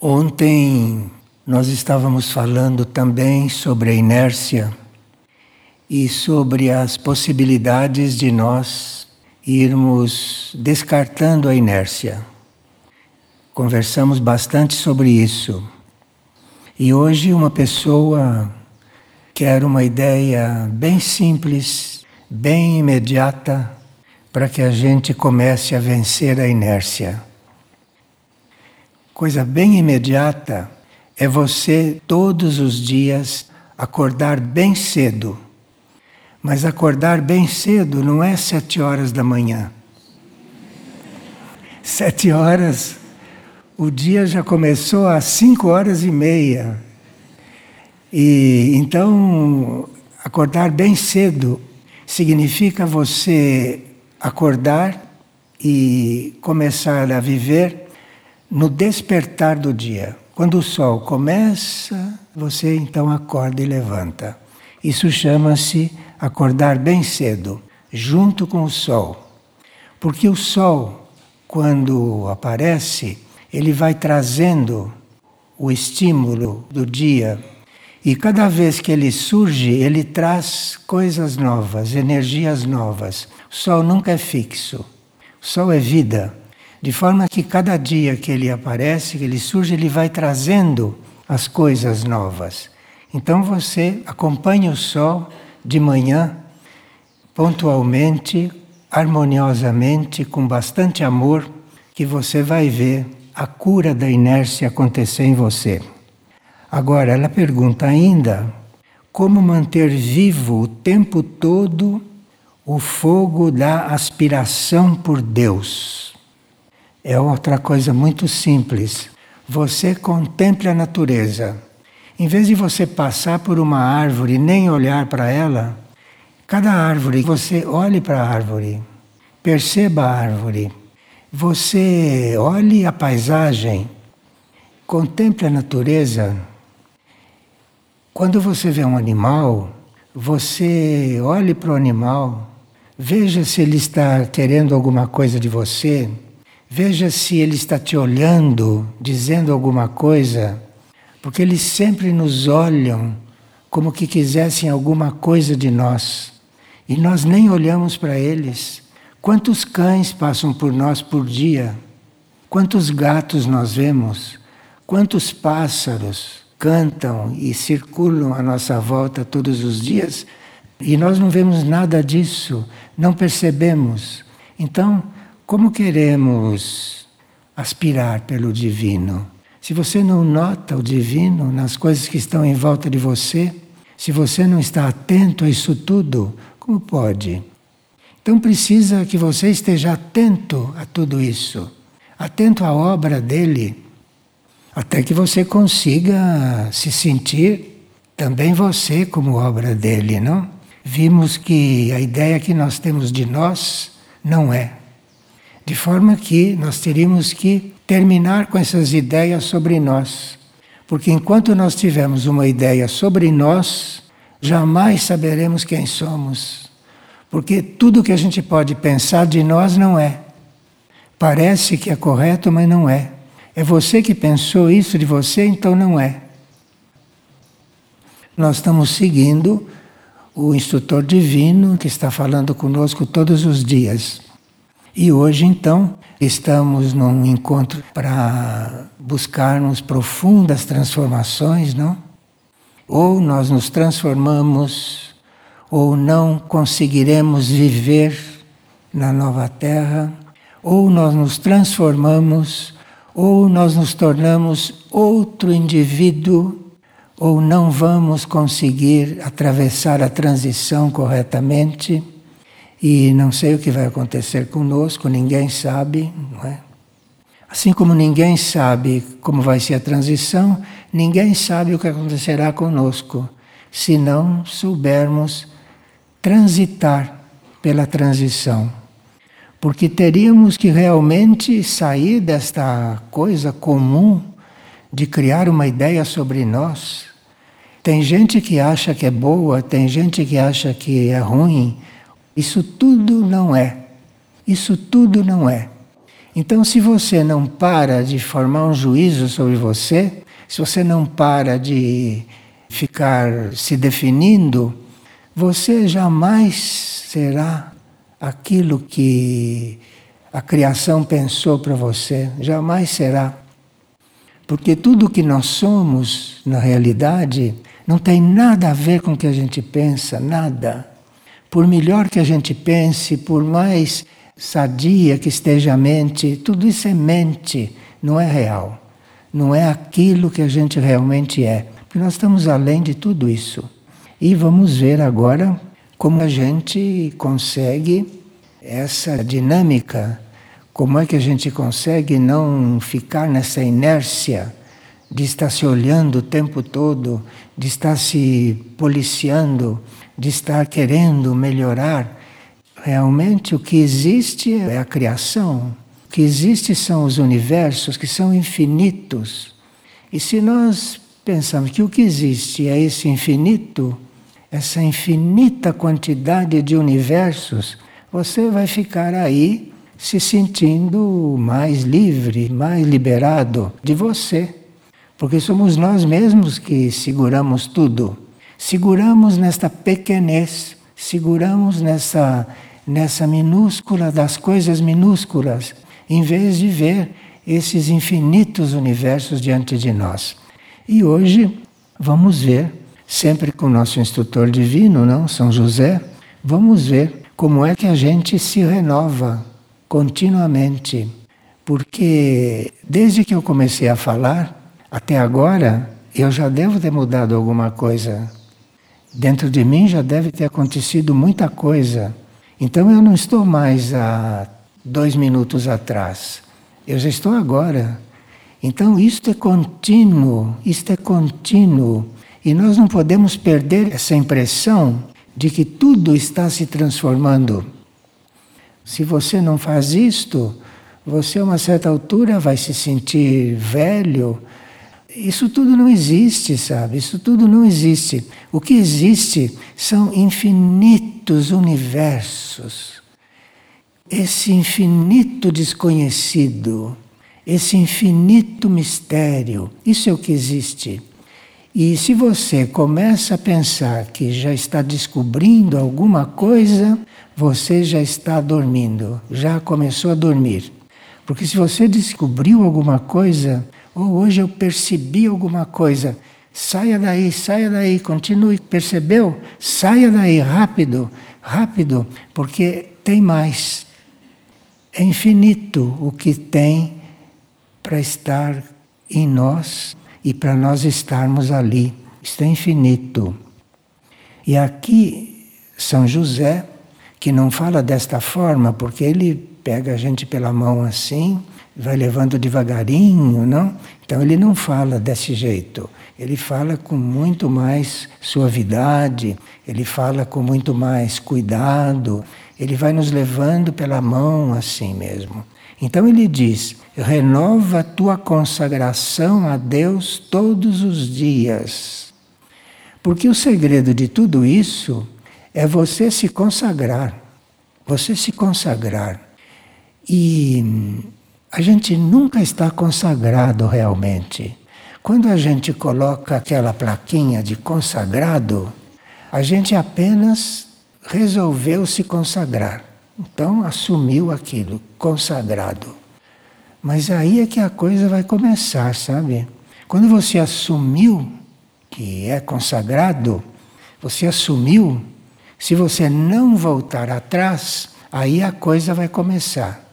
Ontem nós estávamos falando também sobre a inércia e sobre as possibilidades de nós irmos descartando a inércia. Conversamos bastante sobre isso. E hoje uma pessoa quer uma ideia bem simples, bem imediata, para que a gente comece a vencer a inércia. Coisa bem imediata é você todos os dias acordar bem cedo. Mas acordar bem cedo não é sete horas da manhã. Sete horas, o dia já começou às cinco horas e meia. E então acordar bem cedo significa você acordar e começar a viver no despertar do dia. Quando o sol começa, você então acorda e levanta. Isso chama-se acordar bem cedo, junto com o sol. Porque o sol, quando aparece, ele vai trazendo o estímulo do dia. E cada vez que ele surge, ele traz coisas novas, energias novas. O sol nunca é fixo. O sol é vida. De forma que cada dia que ele aparece, que ele surge, ele vai trazendo as coisas novas. Então você acompanha o sol de manhã, pontualmente, harmoniosamente, com bastante amor, que você vai ver a cura da inércia acontecer em você. Agora, ela pergunta ainda como manter vivo o tempo todo o fogo da aspiração por Deus é outra coisa muito simples. Você contemple a natureza. Em vez de você passar por uma árvore e nem olhar para ela, cada árvore, você olhe para a árvore, perceba a árvore, você olhe a paisagem, contemple a natureza. Quando você vê um animal, você olhe para o animal, veja se ele está querendo alguma coisa de você Veja se ele está te olhando, dizendo alguma coisa, porque eles sempre nos olham como que quisessem alguma coisa de nós. E nós nem olhamos para eles. Quantos cães passam por nós por dia? Quantos gatos nós vemos? Quantos pássaros cantam e circulam à nossa volta todos os dias? E nós não vemos nada disso, não percebemos. Então, como queremos aspirar pelo divino? Se você não nota o divino nas coisas que estão em volta de você, se você não está atento a isso tudo, como pode? Então precisa que você esteja atento a tudo isso, atento à obra dele, até que você consiga se sentir também você como obra dele, não? Vimos que a ideia que nós temos de nós não é. De forma que nós teríamos que terminar com essas ideias sobre nós. Porque enquanto nós tivermos uma ideia sobre nós, jamais saberemos quem somos. Porque tudo que a gente pode pensar de nós não é. Parece que é correto, mas não é. É você que pensou isso de você, então não é. Nós estamos seguindo o instrutor divino que está falando conosco todos os dias. E hoje, então, estamos num encontro para buscarmos profundas transformações, não? Ou nós nos transformamos, ou não conseguiremos viver na nova terra, ou nós nos transformamos, ou nós nos tornamos outro indivíduo, ou não vamos conseguir atravessar a transição corretamente e não sei o que vai acontecer conosco, ninguém sabe, não é? Assim como ninguém sabe como vai ser a transição, ninguém sabe o que acontecerá conosco, se não soubermos transitar pela transição. Porque teríamos que realmente sair desta coisa comum de criar uma ideia sobre nós. Tem gente que acha que é boa, tem gente que acha que é ruim, isso tudo não é. Isso tudo não é. Então, se você não para de formar um juízo sobre você, se você não para de ficar se definindo, você jamais será aquilo que a criação pensou para você, jamais será. Porque tudo que nós somos, na realidade, não tem nada a ver com o que a gente pensa, nada. Por melhor que a gente pense, por mais sadia que esteja a mente, tudo isso é mente, não é real. Não é aquilo que a gente realmente é. Porque nós estamos além de tudo isso. E vamos ver agora como a gente consegue essa dinâmica, como é que a gente consegue não ficar nessa inércia de estar se olhando o tempo todo, de estar se policiando, de estar querendo melhorar. Realmente o que existe é a criação. O que existe são os universos que são infinitos. E se nós pensamos que o que existe é esse infinito, essa infinita quantidade de universos, você vai ficar aí se sentindo mais livre, mais liberado de você. Porque somos nós mesmos que seguramos tudo. Seguramos nesta pequenez, seguramos nessa, nessa minúscula das coisas minúsculas, em vez de ver esses infinitos universos diante de nós. E hoje vamos ver, sempre com o nosso instrutor divino, não, São José, vamos ver como é que a gente se renova continuamente. Porque desde que eu comecei a falar, até agora, eu já devo ter mudado alguma coisa. Dentro de mim já deve ter acontecido muita coisa. Então eu não estou mais há dois minutos atrás. Eu já estou agora. Então isto é contínuo, isto é contínuo. E nós não podemos perder essa impressão de que tudo está se transformando. Se você não faz isto, você a uma certa altura vai se sentir velho, isso tudo não existe, sabe? Isso tudo não existe. O que existe são infinitos universos. Esse infinito desconhecido, esse infinito mistério, isso é o que existe. E se você começa a pensar que já está descobrindo alguma coisa, você já está dormindo, já começou a dormir. Porque se você descobriu alguma coisa, ou hoje eu percebi alguma coisa. Saia daí, saia daí, continue. Percebeu? Saia daí, rápido, rápido, porque tem mais. É infinito o que tem para estar em nós e para nós estarmos ali. Isto é infinito. E aqui, São José, que não fala desta forma, porque ele pega a gente pela mão assim vai levando devagarinho, não? Então ele não fala desse jeito. Ele fala com muito mais suavidade, ele fala com muito mais cuidado, ele vai nos levando pela mão assim mesmo. Então ele diz: renova tua consagração a Deus todos os dias. Porque o segredo de tudo isso é você se consagrar. Você se consagrar. E a gente nunca está consagrado realmente. Quando a gente coloca aquela plaquinha de consagrado, a gente apenas resolveu se consagrar. Então assumiu aquilo, consagrado. Mas aí é que a coisa vai começar, sabe? Quando você assumiu que é consagrado, você assumiu, se você não voltar atrás, aí a coisa vai começar.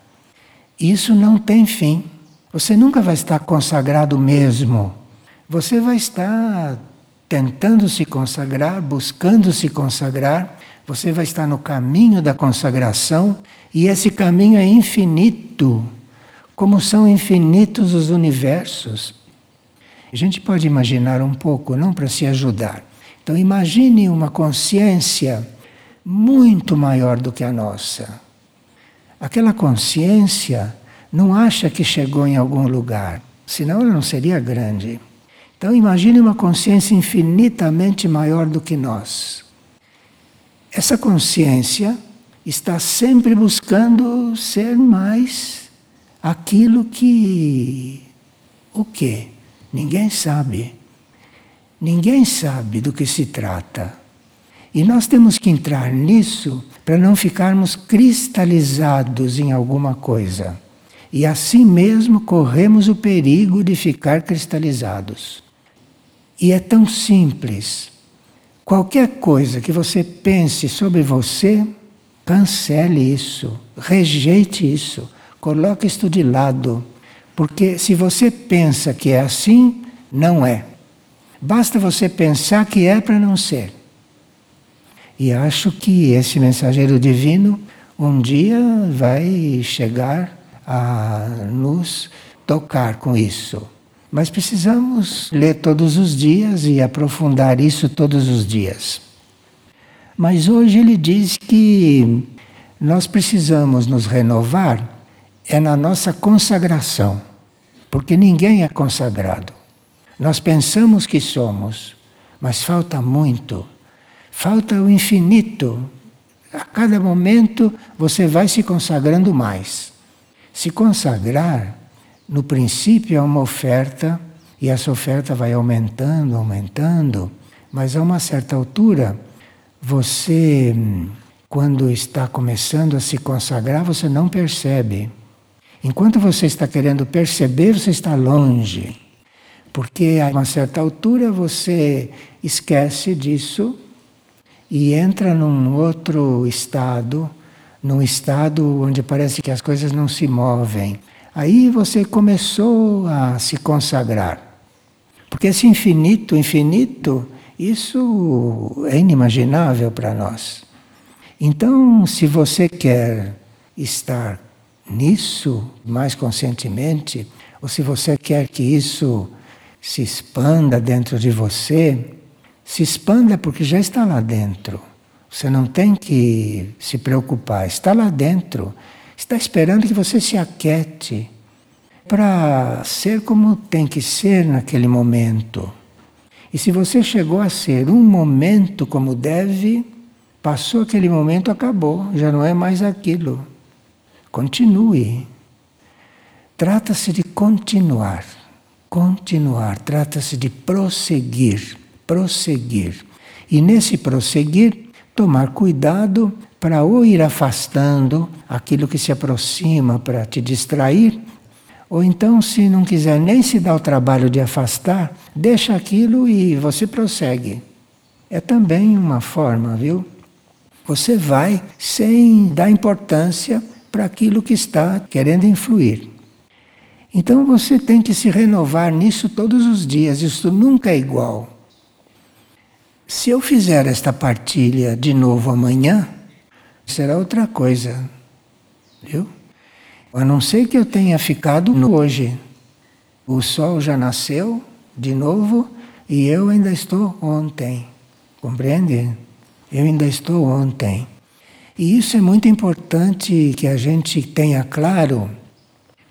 Isso não tem fim. Você nunca vai estar consagrado mesmo. Você vai estar tentando se consagrar, buscando se consagrar. Você vai estar no caminho da consagração e esse caminho é infinito, como são infinitos os universos. A gente pode imaginar um pouco, não para se ajudar. Então, imagine uma consciência muito maior do que a nossa Aquela consciência não acha que chegou em algum lugar, senão ela não seria grande. Então imagine uma consciência infinitamente maior do que nós. Essa consciência está sempre buscando ser mais aquilo que. O quê? Ninguém sabe. Ninguém sabe do que se trata. E nós temos que entrar nisso para não ficarmos cristalizados em alguma coisa. E assim mesmo corremos o perigo de ficar cristalizados. E é tão simples. Qualquer coisa que você pense sobre você, cancele isso, rejeite isso, coloque isto de lado. Porque se você pensa que é assim, não é. Basta você pensar que é para não ser. E acho que esse mensageiro divino um dia vai chegar a nos tocar com isso. Mas precisamos ler todos os dias e aprofundar isso todos os dias. Mas hoje ele diz que nós precisamos nos renovar é na nossa consagração, porque ninguém é consagrado. Nós pensamos que somos, mas falta muito, falta o infinito. A cada momento você vai se consagrando mais. Se consagrar no princípio é uma oferta e essa oferta vai aumentando, aumentando, mas a uma certa altura, você, quando está começando a se consagrar, você não percebe. Enquanto você está querendo perceber, você está longe. Porque a uma certa altura você esquece disso e entra num outro estado, num estado onde parece que as coisas não se movem. Aí você começou a se consagrar. Porque esse infinito, infinito, isso é inimaginável para nós. Então, se você quer estar nisso mais conscientemente, ou se você quer que isso se expanda dentro de você, se expanda porque já está lá dentro. Você não tem que se preocupar, está lá dentro está esperando que você se aquete para ser como tem que ser naquele momento. E se você chegou a ser um momento como deve, passou aquele momento, acabou, já não é mais aquilo. Continue. Trata-se de continuar, continuar, trata-se de prosseguir, prosseguir. E nesse prosseguir, tomar cuidado para ou ir afastando aquilo que se aproxima para te distrair, ou então, se não quiser nem se dar o trabalho de afastar, deixa aquilo e você prossegue. É também uma forma, viu? Você vai sem dar importância para aquilo que está querendo influir. Então você tem que se renovar nisso todos os dias, isso nunca é igual. Se eu fizer esta partilha de novo amanhã, será outra coisa. Viu? A não ser que eu tenha ficado no hoje. O sol já nasceu de novo e eu ainda estou ontem. Compreende? Eu ainda estou ontem. E isso é muito importante que a gente tenha claro,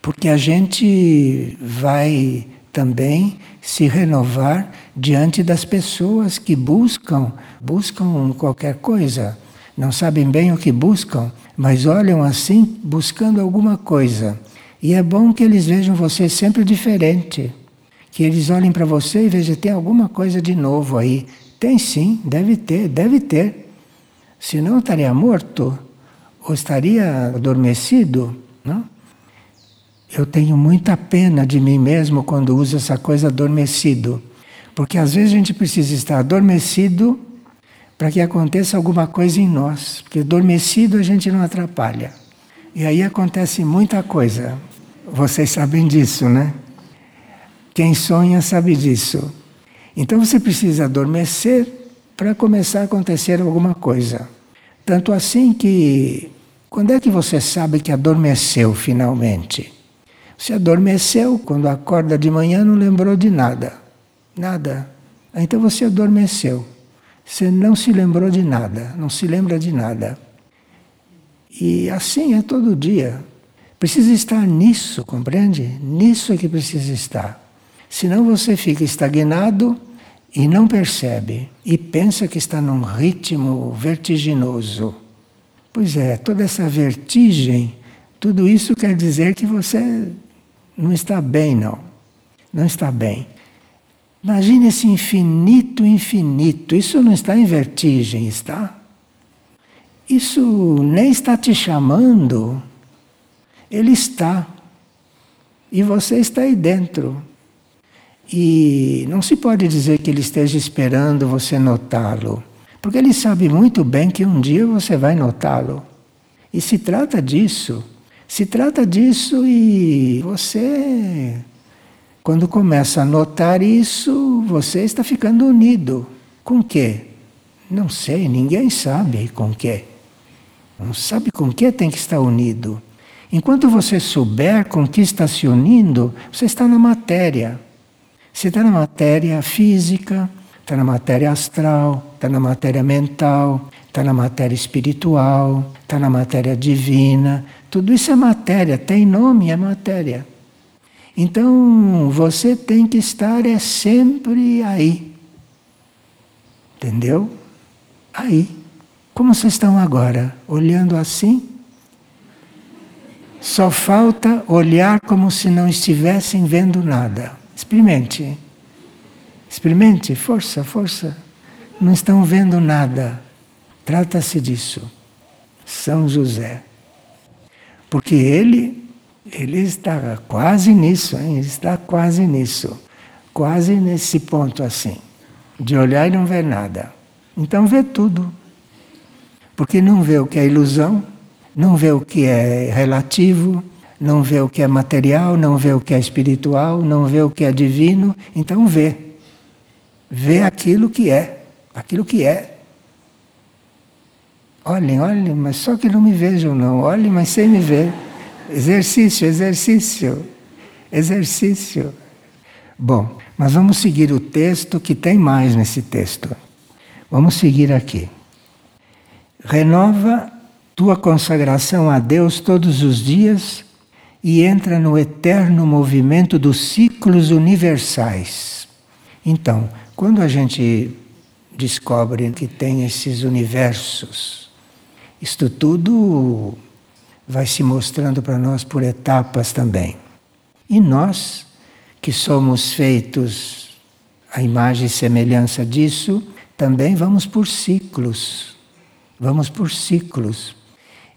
porque a gente vai também se renovar diante das pessoas que buscam, buscam qualquer coisa não sabem bem o que buscam, mas olham assim buscando alguma coisa. E é bom que eles vejam você sempre diferente. Que eles olhem para você e vejam, tem alguma coisa de novo aí. Tem sim, deve ter, deve ter. Senão estaria morto ou estaria adormecido. Não? Eu tenho muita pena de mim mesmo quando uso essa coisa adormecido. Porque às vezes a gente precisa estar adormecido para que aconteça alguma coisa em nós, porque adormecido a gente não atrapalha. E aí acontece muita coisa. Vocês sabem disso, né? Quem sonha sabe disso. Então você precisa adormecer para começar a acontecer alguma coisa. Tanto assim que quando é que você sabe que adormeceu finalmente? Você adormeceu quando acorda de manhã não lembrou de nada. Nada. Então você adormeceu. Você não se lembrou de nada, não se lembra de nada. E assim é todo dia. Precisa estar nisso, compreende? Nisso é que precisa estar. Senão você fica estagnado e não percebe e pensa que está num ritmo vertiginoso. Pois é, toda essa vertigem Tudo isso quer dizer que você não está bem, não. Não está bem. Imagine esse infinito, infinito. Isso não está em vertigem, está? Isso nem está te chamando. Ele está. E você está aí dentro. E não se pode dizer que ele esteja esperando você notá-lo, porque ele sabe muito bem que um dia você vai notá-lo. E se trata disso. Se trata disso e você, quando começa a notar isso, você está ficando unido. Com quê? Não sei, ninguém sabe com quê. Não sabe com que tem que estar unido. Enquanto você souber com que está se unindo, você está na matéria. Você está na matéria física, está na matéria astral, está na matéria mental, está na matéria espiritual, está na matéria divina. Tudo isso é matéria, tem nome, é matéria. Então você tem que estar é sempre aí. Entendeu? Aí. Como vocês estão agora? Olhando assim? Só falta olhar como se não estivessem vendo nada. Experimente. Experimente, força, força. Não estão vendo nada. Trata-se disso. São José. Porque ele, ele está quase nisso, hein? ele está quase nisso. Quase nesse ponto assim. De olhar e não ver nada. Então vê tudo. Porque não vê o que é ilusão, não vê o que é relativo, não vê o que é material, não vê o que é espiritual, não vê o que é divino, então vê. Vê aquilo que é, aquilo que é. Olhem, olhem, mas só que não me vejam não, olhem, mas sem me ver. Exercício, exercício, exercício. Bom, mas vamos seguir o texto que tem mais nesse texto. Vamos seguir aqui. Renova tua consagração a Deus todos os dias e entra no eterno movimento dos ciclos universais. Então, quando a gente descobre que tem esses universos, isto tudo vai se mostrando para nós por etapas também. E nós, que somos feitos à imagem e semelhança disso, também vamos por ciclos. Vamos por ciclos.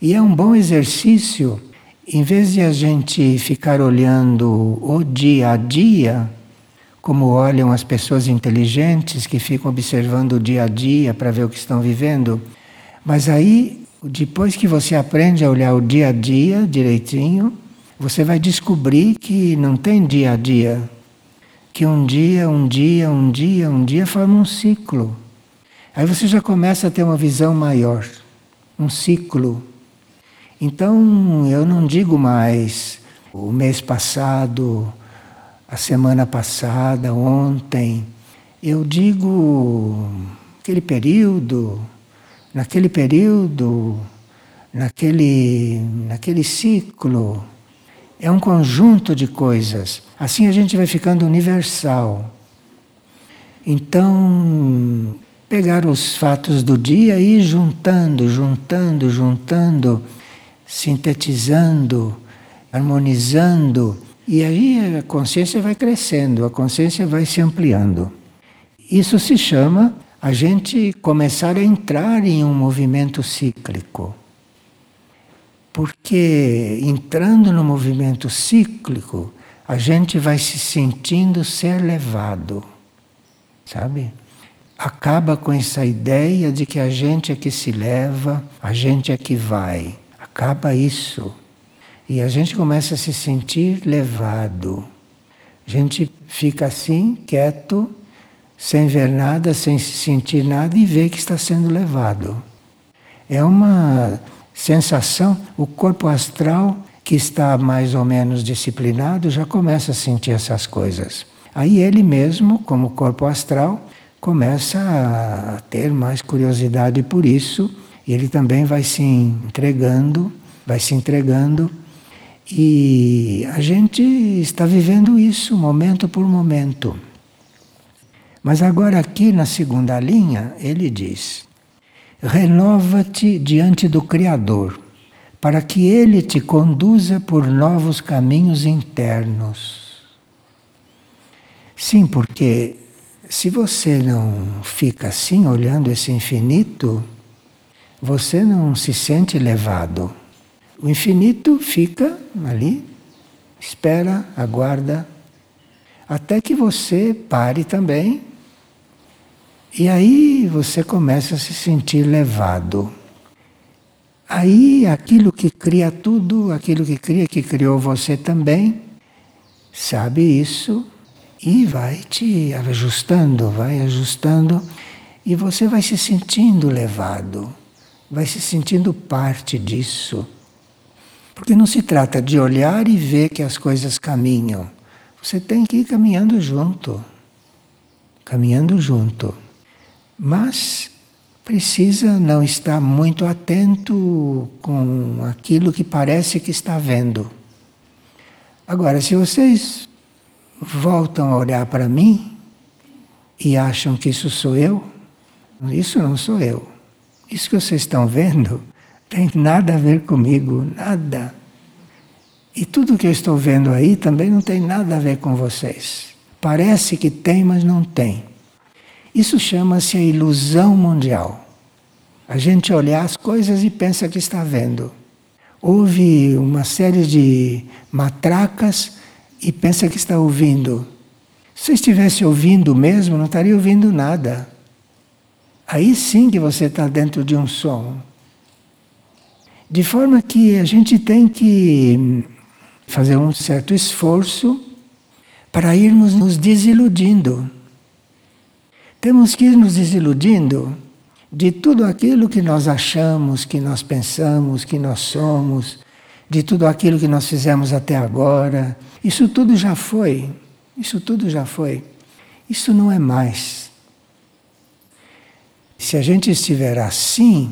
E é um bom exercício em vez de a gente ficar olhando o dia a dia, como olham as pessoas inteligentes que ficam observando o dia a dia para ver o que estão vivendo, mas aí, depois que você aprende a olhar o dia a dia direitinho, você vai descobrir que não tem dia a dia. Que um dia, um dia, um dia, um dia forma um ciclo. Aí você já começa a ter uma visão maior, um ciclo então eu não digo mais o mês passado, a semana passada, ontem. Eu digo aquele período, naquele período, naquele, naquele ciclo. É um conjunto de coisas. Assim a gente vai ficando universal. Então, pegar os fatos do dia e ir juntando, juntando, juntando sintetizando, harmonizando, e aí a consciência vai crescendo, a consciência vai se ampliando. Isso se chama a gente começar a entrar em um movimento cíclico. Porque entrando no movimento cíclico, a gente vai se sentindo ser levado, sabe? Acaba com essa ideia de que a gente é que se leva, a gente é que vai. Acaba isso. E a gente começa a se sentir levado. A gente fica assim, quieto, sem ver nada, sem sentir nada e vê que está sendo levado. É uma sensação, o corpo astral que está mais ou menos disciplinado já começa a sentir essas coisas. Aí ele mesmo, como corpo astral, começa a ter mais curiosidade por isso e ele também vai se entregando, vai se entregando. E a gente está vivendo isso momento por momento. Mas agora, aqui na segunda linha, ele diz: renova-te diante do Criador, para que ele te conduza por novos caminhos internos. Sim, porque se você não fica assim olhando esse infinito, você não se sente levado. O infinito fica ali, espera, aguarda, até que você pare também. E aí você começa a se sentir levado. Aí aquilo que cria tudo, aquilo que cria, que criou você também, sabe isso e vai te ajustando, vai ajustando, e você vai se sentindo levado, vai se sentindo parte disso. Porque não se trata de olhar e ver que as coisas caminham. Você tem que ir caminhando junto. Caminhando junto. Mas precisa não estar muito atento com aquilo que parece que está vendo. Agora, se vocês voltam a olhar para mim e acham que isso sou eu, isso não sou eu. Isso que vocês estão vendo tem nada a ver comigo, nada. E tudo que eu estou vendo aí também não tem nada a ver com vocês. Parece que tem, mas não tem. Isso chama-se a ilusão mundial. A gente olhar as coisas e pensa que está vendo. Houve uma série de matracas e pensa que está ouvindo. Se estivesse ouvindo mesmo, não estaria ouvindo nada. Aí sim que você está dentro de um som. De forma que a gente tem que fazer um certo esforço para irmos nos desiludindo. Temos que ir nos desiludindo de tudo aquilo que nós achamos, que nós pensamos, que nós somos, de tudo aquilo que nós fizemos até agora. Isso tudo já foi. Isso tudo já foi. Isso não é mais. Se a gente estiver assim,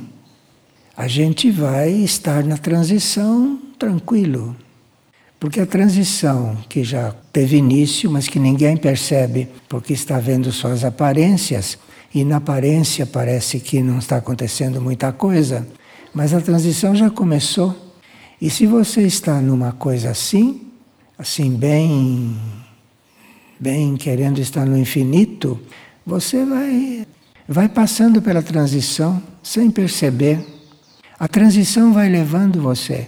a gente vai estar na transição tranquilo. Porque a transição que já teve início, mas que ninguém percebe porque está vendo só as aparências, e na aparência parece que não está acontecendo muita coisa, mas a transição já começou. E se você está numa coisa assim, assim bem bem querendo estar no infinito, você vai vai passando pela transição sem perceber. A transição vai levando você.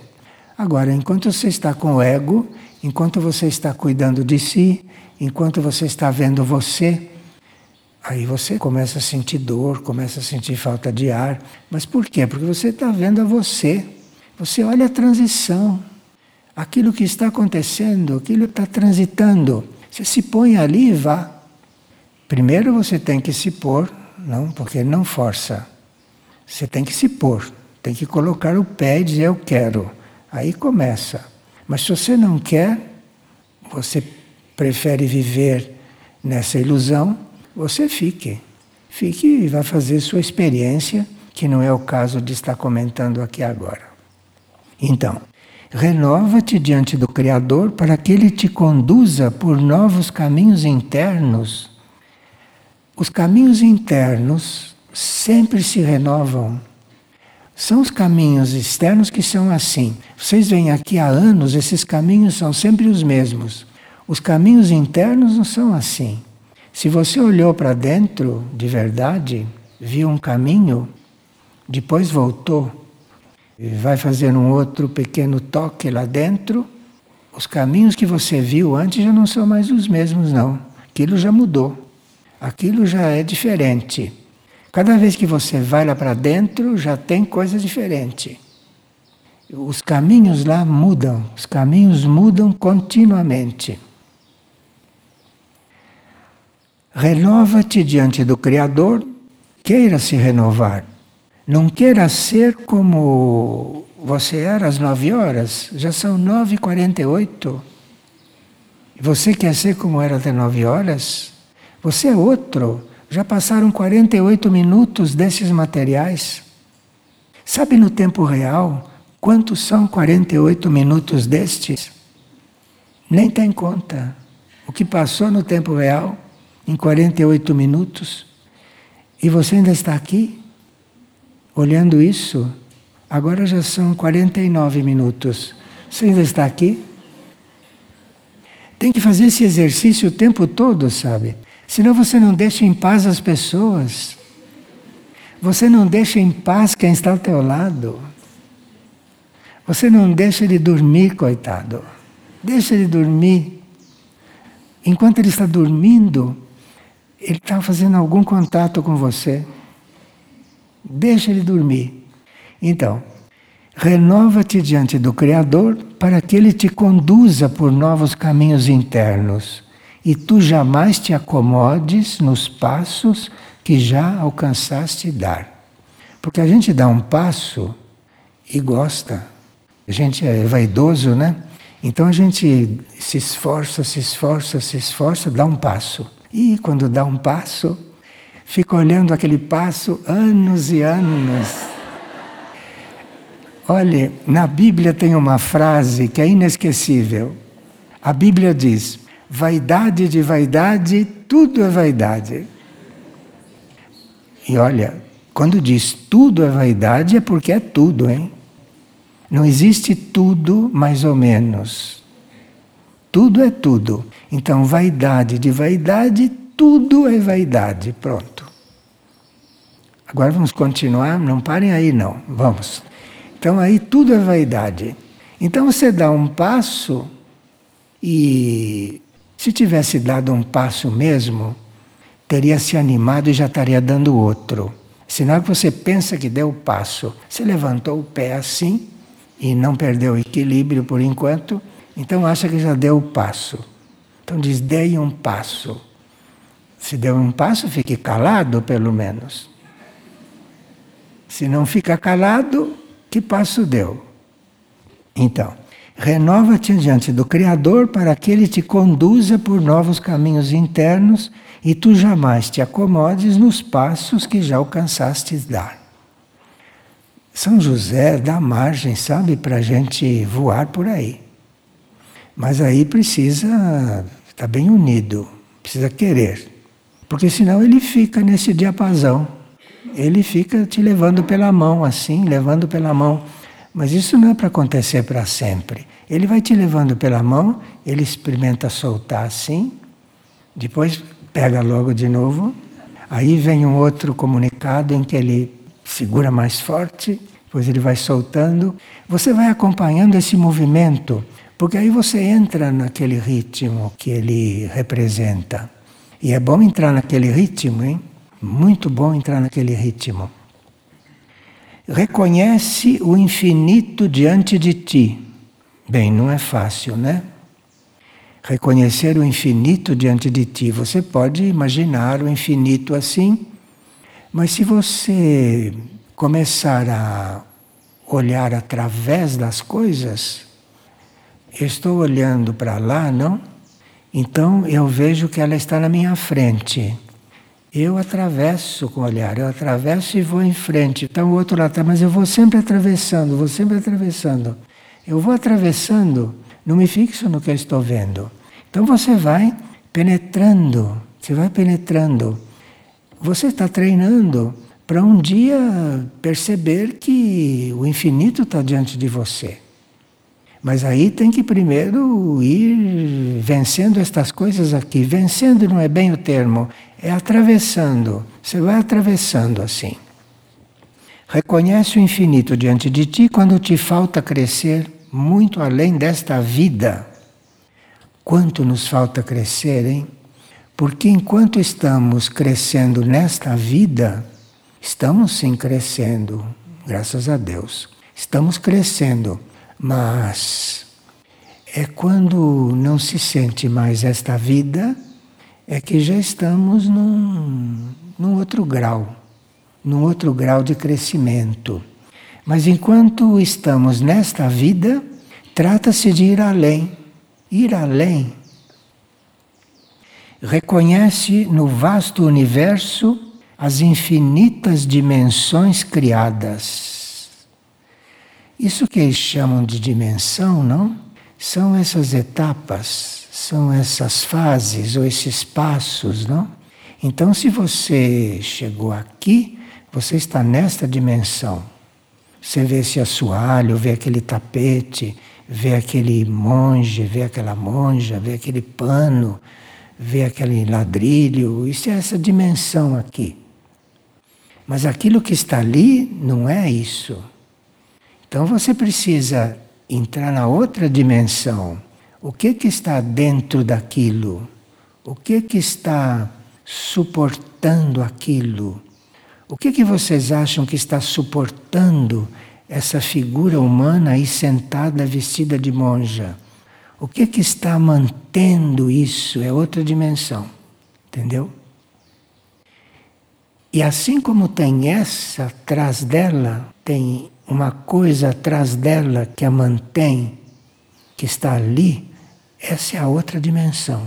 Agora, enquanto você está com o ego, enquanto você está cuidando de si, enquanto você está vendo você, aí você começa a sentir dor, começa a sentir falta de ar. Mas por quê? Porque você está vendo a você. Você olha a transição, aquilo que está acontecendo, aquilo está transitando. Você se põe ali e vá. Primeiro você tem que se pôr, não, porque não força. Você tem que se pôr. Tem que colocar o pé e dizer eu quero. Aí começa. Mas se você não quer, você prefere viver nessa ilusão, você fique. Fique e vá fazer sua experiência, que não é o caso de estar comentando aqui agora. Então, renova-te diante do Criador para que ele te conduza por novos caminhos internos. Os caminhos internos sempre se renovam. São os caminhos externos que são assim. Vocês vêm aqui há anos, esses caminhos são sempre os mesmos. Os caminhos internos não são assim. Se você olhou para dentro de verdade, viu um caminho, depois voltou, e vai fazer um outro pequeno toque lá dentro, os caminhos que você viu antes já não são mais os mesmos, não. Aquilo já mudou. Aquilo já é diferente. Cada vez que você vai lá para dentro, já tem coisa diferente. Os caminhos lá mudam, os caminhos mudam continuamente. Renova-te diante do Criador, queira se renovar. Não queira ser como você era às nove horas, já são nove e quarenta e oito. Você quer ser como era até nove horas? Você é outro. Já passaram 48 minutos desses materiais. Sabe no tempo real quantos são 48 minutos destes? Nem tem conta. O que passou no tempo real em 48 minutos. E você ainda está aqui, olhando isso. Agora já são 49 minutos. Você ainda está aqui? Tem que fazer esse exercício o tempo todo, sabe? Senão você não deixa em paz as pessoas. Você não deixa em paz quem está ao teu lado. Você não deixa ele dormir, coitado. Deixa ele dormir. Enquanto ele está dormindo, ele está fazendo algum contato com você. Deixa ele dormir. Então, renova-te diante do Criador para que ele te conduza por novos caminhos internos e tu jamais te acomodes nos passos que já alcançaste dar. Porque a gente dá um passo e gosta. A gente é vaidoso, né? Então a gente se esforça, se esforça, se esforça, dá um passo. E quando dá um passo, fica olhando aquele passo anos e anos. Olhe, na Bíblia tem uma frase que é inesquecível. A Bíblia diz: vaidade de vaidade, tudo é vaidade. E olha, quando diz tudo é vaidade, é porque é tudo, hein? Não existe tudo mais ou menos. Tudo é tudo. Então, vaidade de vaidade, tudo é vaidade. Pronto. Agora vamos continuar, não parem aí não. Vamos. Então aí tudo é vaidade. Então você dá um passo e se tivesse dado um passo mesmo, teria se animado e já estaria dando outro. Sinal que você pensa que deu o passo. Você levantou o pé assim e não perdeu o equilíbrio por enquanto, então acha que já deu o passo. Então diz: dei um passo. Se deu um passo, fique calado pelo menos. Se não fica calado, que passo deu? Então, renova-te diante do Criador para que ele te conduza por novos caminhos internos e tu jamais te acomodes nos passos que já alcançaste dar. São José dá margem, sabe, para a gente voar por aí. Mas aí precisa estar tá bem unido, precisa querer. Porque senão ele fica nesse diapasão ele fica te levando pela mão assim, levando pela mão. Mas isso não é para acontecer para sempre. Ele vai te levando pela mão, ele experimenta soltar assim, depois pega logo de novo. Aí vem um outro comunicado em que ele segura mais forte, depois ele vai soltando. Você vai acompanhando esse movimento, porque aí você entra naquele ritmo que ele representa. E é bom entrar naquele ritmo, hein? Muito bom entrar naquele ritmo. Reconhece o infinito diante de ti. Bem, não é fácil, né? Reconhecer o infinito diante de ti. Você pode imaginar o infinito assim, mas se você começar a olhar através das coisas, eu estou olhando para lá, não? Então eu vejo que ela está na minha frente. Eu atravesso com o olhar, eu atravesso e vou em frente. Então o outro lado está, mas eu vou sempre atravessando, vou sempre atravessando. Eu vou atravessando, não me fixo no que eu estou vendo. Então você vai penetrando, você vai penetrando. Você está treinando para um dia perceber que o infinito está diante de você. Mas aí tem que primeiro ir vencendo estas coisas aqui. Vencendo não é bem o termo, é atravessando. Você vai atravessando assim. Reconhece o infinito diante de ti quando te falta crescer muito além desta vida. Quanto nos falta crescer, hein? Porque enquanto estamos crescendo nesta vida, estamos sim crescendo, graças a Deus. Estamos crescendo. Mas é quando não se sente mais esta vida, é que já estamos num, num outro grau, num outro grau de crescimento. Mas enquanto estamos nesta vida, trata-se de ir além. Ir além. Reconhece no vasto universo as infinitas dimensões criadas isso que eles chamam de dimensão, não? São essas etapas, são essas fases ou esses passos, não? Então, se você chegou aqui, você está nesta dimensão. Você vê esse assoalho, vê aquele tapete, vê aquele monge, vê aquela monja, vê aquele pano, vê aquele ladrilho. Isso é essa dimensão aqui. Mas aquilo que está ali não é isso. Então você precisa entrar na outra dimensão. O que que está dentro daquilo? O que que está suportando aquilo? O que que vocês acham que está suportando essa figura humana aí sentada vestida de monja? O que que está mantendo isso? É outra dimensão. Entendeu? E assim como tem essa atrás dela, tem uma coisa atrás dela que a mantém, que está ali, essa é a outra dimensão.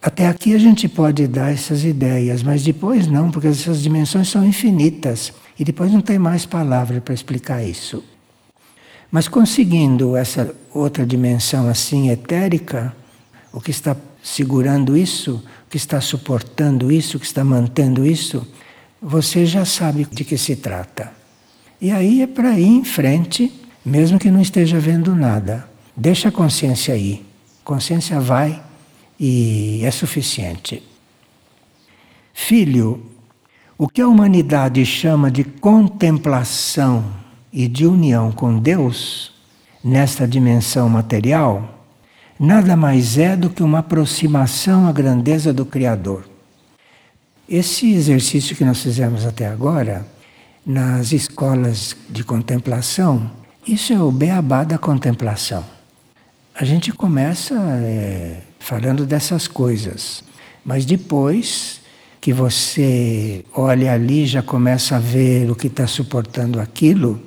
Até aqui a gente pode dar essas ideias, mas depois não, porque essas dimensões são infinitas e depois não tem mais palavra para explicar isso. Mas conseguindo essa outra dimensão assim etérica, o que está segurando isso, o que está suportando isso, o que está mantendo isso, você já sabe de que se trata. E aí é para ir em frente, mesmo que não esteja vendo nada. Deixa a consciência aí. Consciência vai e é suficiente. Filho, o que a humanidade chama de contemplação e de união com Deus, nesta dimensão material, nada mais é do que uma aproximação à grandeza do Criador. Esse exercício que nós fizemos até agora, nas escolas de contemplação, isso é o beabá da contemplação. A gente começa é, falando dessas coisas, mas depois que você olha ali já começa a ver o que está suportando aquilo,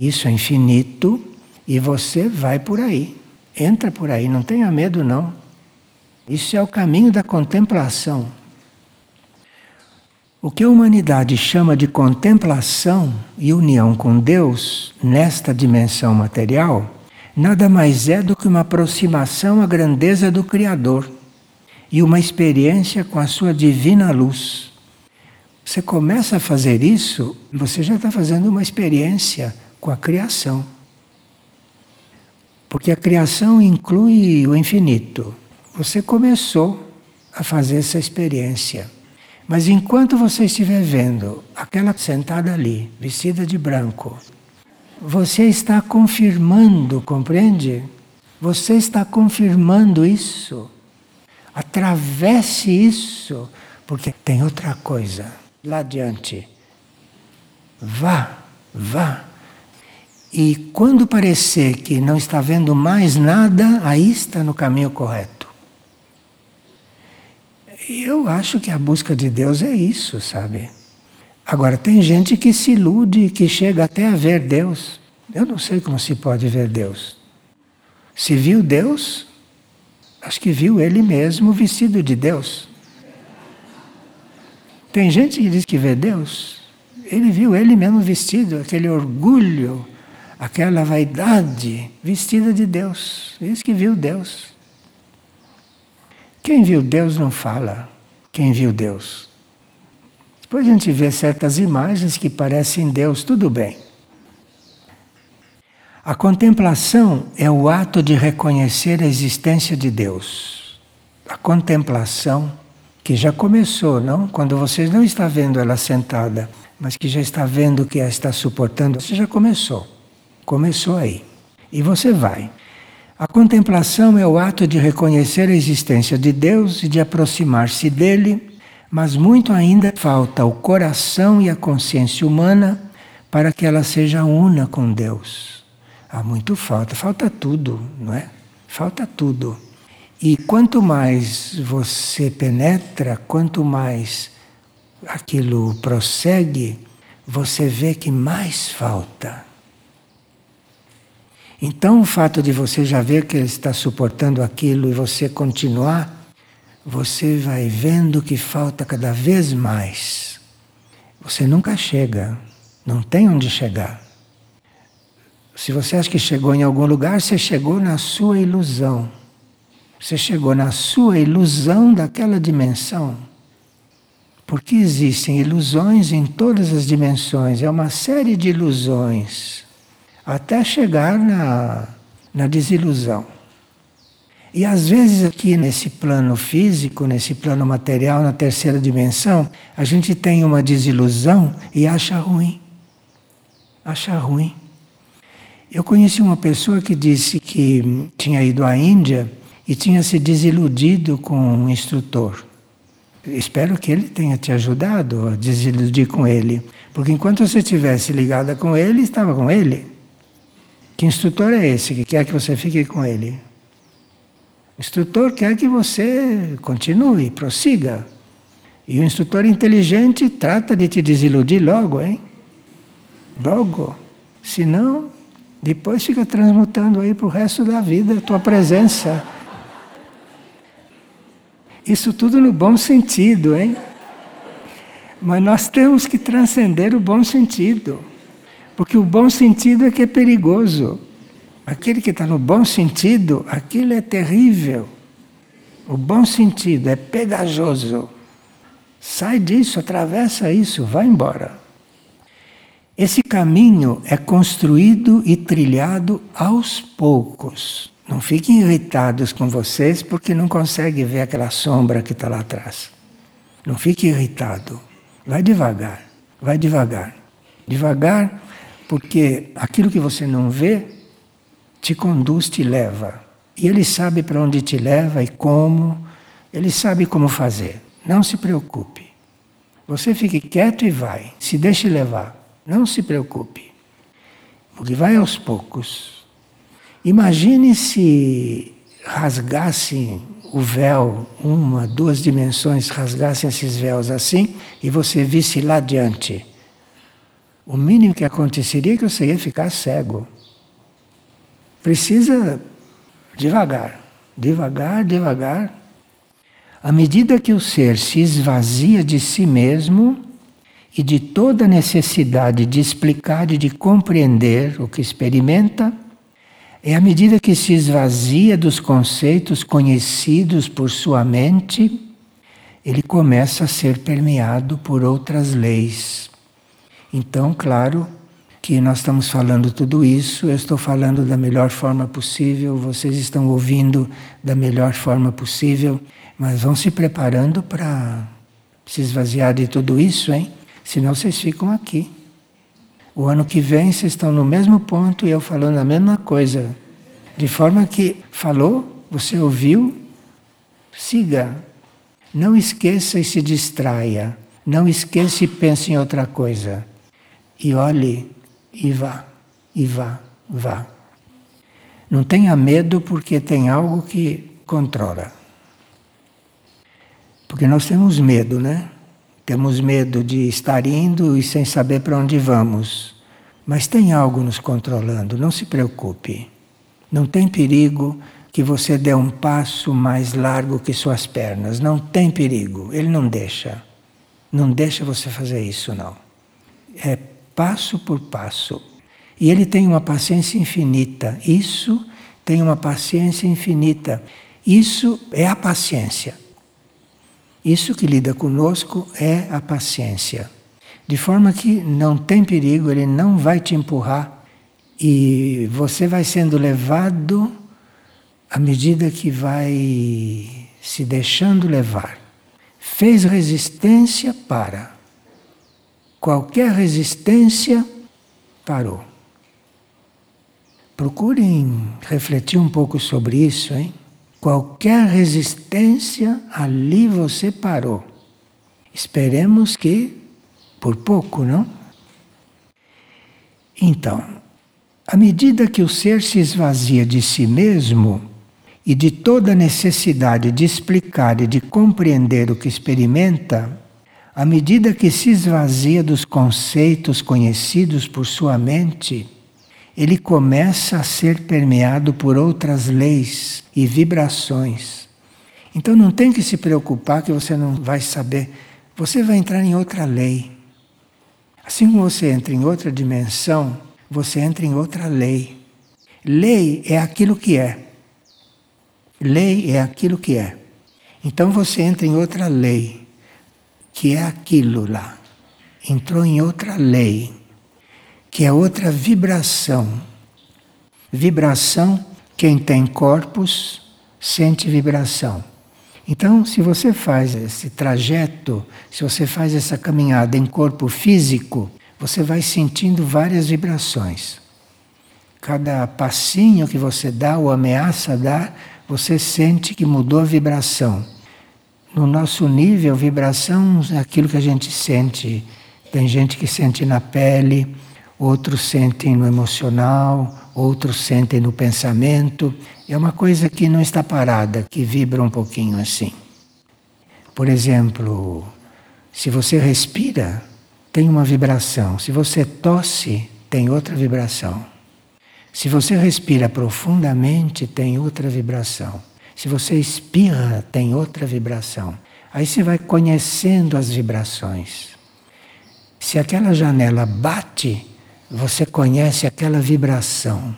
isso é infinito e você vai por aí. Entra por aí, não tenha medo não. Isso é o caminho da contemplação. O que a humanidade chama de contemplação e união com Deus nesta dimensão material, nada mais é do que uma aproximação à grandeza do Criador e uma experiência com a sua divina luz. Você começa a fazer isso, você já está fazendo uma experiência com a criação. Porque a criação inclui o infinito. Você começou a fazer essa experiência. Mas enquanto você estiver vendo aquela sentada ali, vestida de branco, você está confirmando, compreende? Você está confirmando isso. Atravesse isso, porque tem outra coisa lá adiante. Vá, vá. E quando parecer que não está vendo mais nada, aí está no caminho correto. Eu acho que a busca de Deus é isso, sabe? Agora, tem gente que se ilude, que chega até a ver Deus. Eu não sei como se pode ver Deus. Se viu Deus, acho que viu ele mesmo vestido de Deus. Tem gente que diz que vê Deus. Ele viu ele mesmo vestido, aquele orgulho aquela vaidade vestida de Deus. Diz que viu Deus. Quem viu Deus não fala. Quem viu Deus? Depois a gente vê certas imagens que parecem Deus, tudo bem. A contemplação é o ato de reconhecer a existência de Deus. A contemplação que já começou, não? Quando você não está vendo ela sentada, mas que já está vendo que a está suportando, você já começou. Começou aí. E você vai. A contemplação é o ato de reconhecer a existência de Deus e de aproximar-se dele, mas muito ainda falta o coração e a consciência humana para que ela seja una com Deus. Há muito falta, falta tudo, não é? Falta tudo. E quanto mais você penetra, quanto mais aquilo prossegue, você vê que mais falta. Então, o fato de você já ver que ele está suportando aquilo e você continuar, você vai vendo que falta cada vez mais. Você nunca chega, não tem onde chegar. Se você acha que chegou em algum lugar, você chegou na sua ilusão. Você chegou na sua ilusão daquela dimensão. Porque existem ilusões em todas as dimensões, é uma série de ilusões, até chegar na, na desilusão. E às vezes aqui nesse plano físico, nesse plano material, na terceira dimensão, a gente tem uma desilusão e acha ruim. Acha ruim. Eu conheci uma pessoa que disse que tinha ido à Índia e tinha se desiludido com um instrutor. Espero que ele tenha te ajudado a desiludir com ele. Porque enquanto você estivesse ligada com ele, estava com ele. Que instrutor é esse que quer que você fique com ele? O instrutor quer que você continue, prossiga. E o instrutor inteligente trata de te desiludir logo, hein? Logo. Senão, depois fica transmutando aí para o resto da vida a tua presença. Isso tudo no bom sentido, hein? Mas nós temos que transcender o bom sentido. Porque o bom sentido é que é perigoso. Aquele que está no bom sentido, aquilo é terrível. O bom sentido é pegajoso. Sai disso, atravessa isso, vai embora. Esse caminho é construído e trilhado aos poucos. Não fiquem irritados com vocês porque não conseguem ver aquela sombra que está lá atrás. Não fique irritado. Vai devagar, vai devagar. Devagar, porque aquilo que você não vê te conduz, te leva. E ele sabe para onde te leva e como, ele sabe como fazer. Não se preocupe. Você fique quieto e vai, se deixe levar. Não se preocupe, porque vai aos poucos. Imagine se rasgassem o véu, uma, duas dimensões, rasgassem esses véus assim e você visse lá adiante. O mínimo que aconteceria é que você ia ficar cego. Precisa devagar, devagar, devagar. À medida que o ser se esvazia de si mesmo, e de toda necessidade de explicar e de compreender o que experimenta, é à medida que se esvazia dos conceitos conhecidos por sua mente, ele começa a ser permeado por outras leis. Então, claro que nós estamos falando tudo isso, eu estou falando da melhor forma possível, vocês estão ouvindo da melhor forma possível, mas vão se preparando para se esvaziar de tudo isso, hein? Senão vocês ficam aqui. O ano que vem vocês estão no mesmo ponto e eu falando a mesma coisa. De forma que falou, você ouviu, siga. Não esqueça e se distraia. Não esqueça e pense em outra coisa. E olhe e vá, e vá, vá. Não tenha medo porque tem algo que controla. Porque nós temos medo, né? Temos medo de estar indo e sem saber para onde vamos. Mas tem algo nos controlando, não se preocupe. Não tem perigo que você dê um passo mais largo que suas pernas. Não tem perigo, ele não deixa. Não deixa você fazer isso, não. É passo por passo. E ele tem uma paciência infinita. Isso tem uma paciência infinita. Isso é a paciência. Isso que lida conosco é a paciência. De forma que não tem perigo, ele não vai te empurrar e você vai sendo levado à medida que vai se deixando levar. Fez resistência, para. Qualquer resistência, parou. Procurem refletir um pouco sobre isso, hein? Qualquer resistência, ali você parou. Esperemos que por pouco, não? Então, à medida que o ser se esvazia de si mesmo e de toda necessidade de explicar e de compreender o que experimenta, à medida que se esvazia dos conceitos conhecidos por sua mente, ele começa a ser permeado por outras leis e vibrações. Então não tem que se preocupar que você não vai saber. Você vai entrar em outra lei. Assim como você entra em outra dimensão, você entra em outra lei. Lei é aquilo que é. Lei é aquilo que é. Então você entra em outra lei, que é aquilo lá. Entrou em outra lei, que é outra vibração. Vibração, quem tem corpos sente vibração. Então, se você faz esse trajeto, se você faz essa caminhada em corpo físico, você vai sentindo várias vibrações. Cada passinho que você dá ou ameaça dar, você sente que mudou a vibração. No nosso nível, vibração é aquilo que a gente sente. Tem gente que sente na pele, outros sentem no emocional, outros sentem no pensamento. É uma coisa que não está parada, que vibra um pouquinho assim. Por exemplo, se você respira, tem uma vibração. Se você tosse, tem outra vibração. Se você respira profundamente, tem outra vibração. Se você espirra, tem outra vibração. Aí você vai conhecendo as vibrações. Se aquela janela bate, você conhece aquela vibração.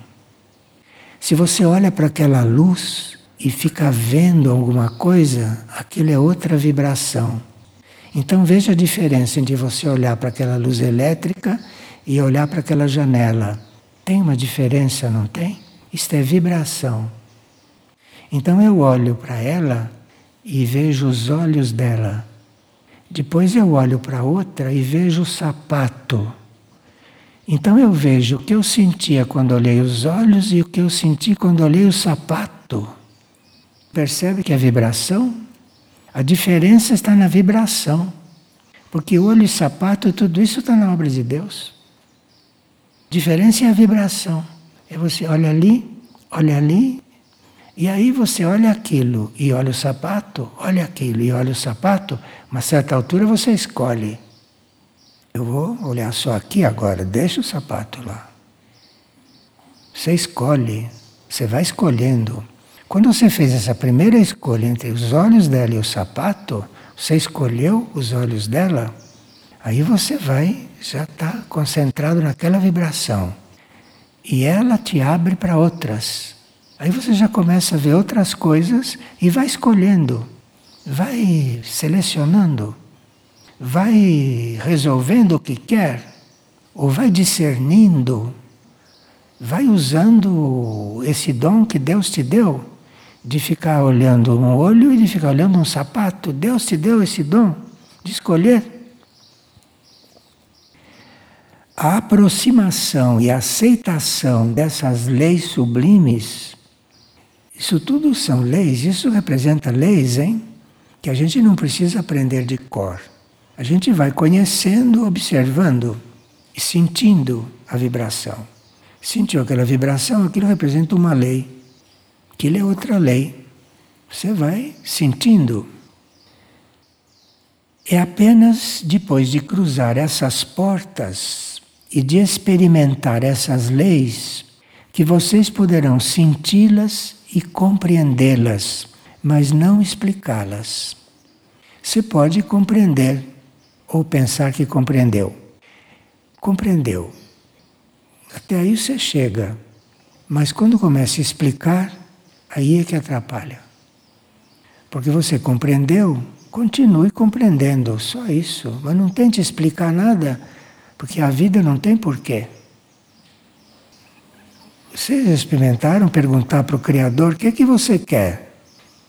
Se você olha para aquela luz e fica vendo alguma coisa, aquilo é outra vibração. Então veja a diferença entre você olhar para aquela luz elétrica e olhar para aquela janela. Tem uma diferença, não tem? Isto é vibração. Então eu olho para ela e vejo os olhos dela. Depois eu olho para outra e vejo o sapato. Então eu vejo o que eu sentia quando olhei os olhos e o que eu senti quando olhei o sapato. Percebe que a vibração? A diferença está na vibração. Porque olho e sapato, tudo isso está na obra de Deus. Diferença é a vibração. É você olha ali, olha ali, e aí você olha aquilo e olha o sapato, olha aquilo e olha o sapato, uma certa altura você escolhe. Eu vou olhar só aqui agora, deixa o sapato lá. Você escolhe, você vai escolhendo. Quando você fez essa primeira escolha entre os olhos dela e o sapato, você escolheu os olhos dela, aí você vai, já está concentrado naquela vibração. E ela te abre para outras. Aí você já começa a ver outras coisas e vai escolhendo, vai selecionando vai resolvendo o que quer, ou vai discernindo, vai usando esse dom que Deus te deu, de ficar olhando um olho e de ficar olhando um sapato. Deus te deu esse dom de escolher. A aproximação e aceitação dessas leis sublimes, isso tudo são leis, isso representa leis, hein? Que a gente não precisa aprender de cor. A gente vai conhecendo, observando e sentindo a vibração. Sentiu aquela vibração, aquilo representa uma lei. Aquilo é outra lei. Você vai sentindo. É apenas depois de cruzar essas portas e de experimentar essas leis que vocês poderão senti-las e compreendê-las, mas não explicá-las. Você pode compreender ou pensar que compreendeu. Compreendeu. Até aí você chega. Mas quando começa a explicar, aí é que atrapalha. Porque você compreendeu, continue compreendendo, só isso. Mas não tente explicar nada, porque a vida não tem porquê. Vocês experimentaram perguntar para o Criador o que, que você quer?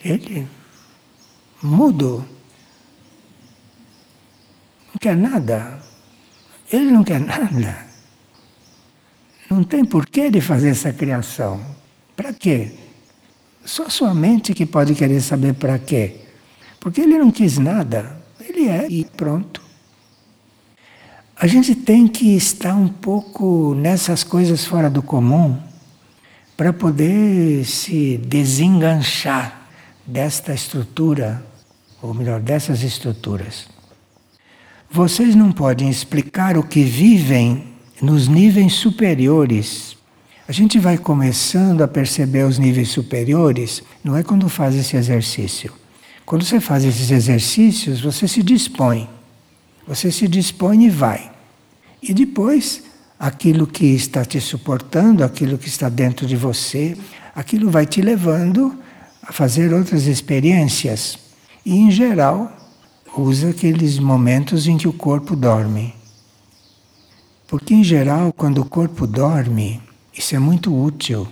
Ele, mudo quer nada. Ele não quer nada. Não tem porquê de fazer essa criação. Para quê? Só sua mente que pode querer saber para quê. Porque ele não quis nada. Ele é e pronto. A gente tem que estar um pouco nessas coisas fora do comum para poder se desenganchar desta estrutura, ou melhor, dessas estruturas. Vocês não podem explicar o que vivem nos níveis superiores. A gente vai começando a perceber os níveis superiores, não é quando faz esse exercício. Quando você faz esses exercícios, você se dispõe. Você se dispõe e vai. E depois, aquilo que está te suportando, aquilo que está dentro de você, aquilo vai te levando a fazer outras experiências. E, em geral, usa aqueles momentos em que o corpo dorme. Porque, em geral, quando o corpo dorme, isso é muito útil.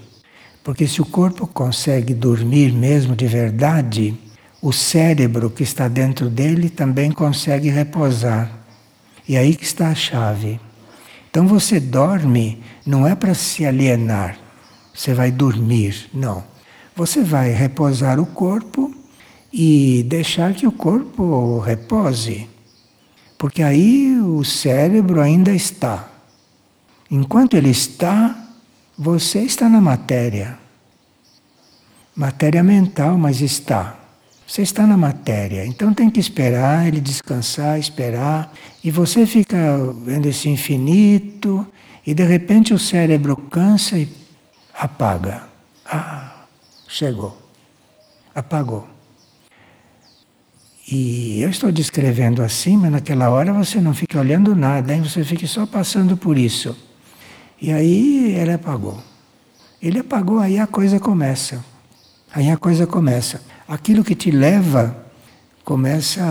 Porque se o corpo consegue dormir mesmo de verdade, o cérebro que está dentro dele também consegue repousar. E aí que está a chave. Então você dorme não é para se alienar, você vai dormir, não. Você vai repousar o corpo e deixar que o corpo repose. Porque aí o cérebro ainda está. Enquanto ele está, você está na matéria. Matéria mental, mas está. Você está na matéria, então tem que esperar ele descansar, esperar, e você fica vendo esse infinito, e de repente o cérebro cansa e apaga. Ah, chegou. Apagou. E eu estou descrevendo assim, mas naquela hora você não fica olhando nada, hein? você fica só passando por isso. E aí ele apagou. Ele apagou, aí a coisa começa. Aí a coisa começa. Aquilo que te leva começa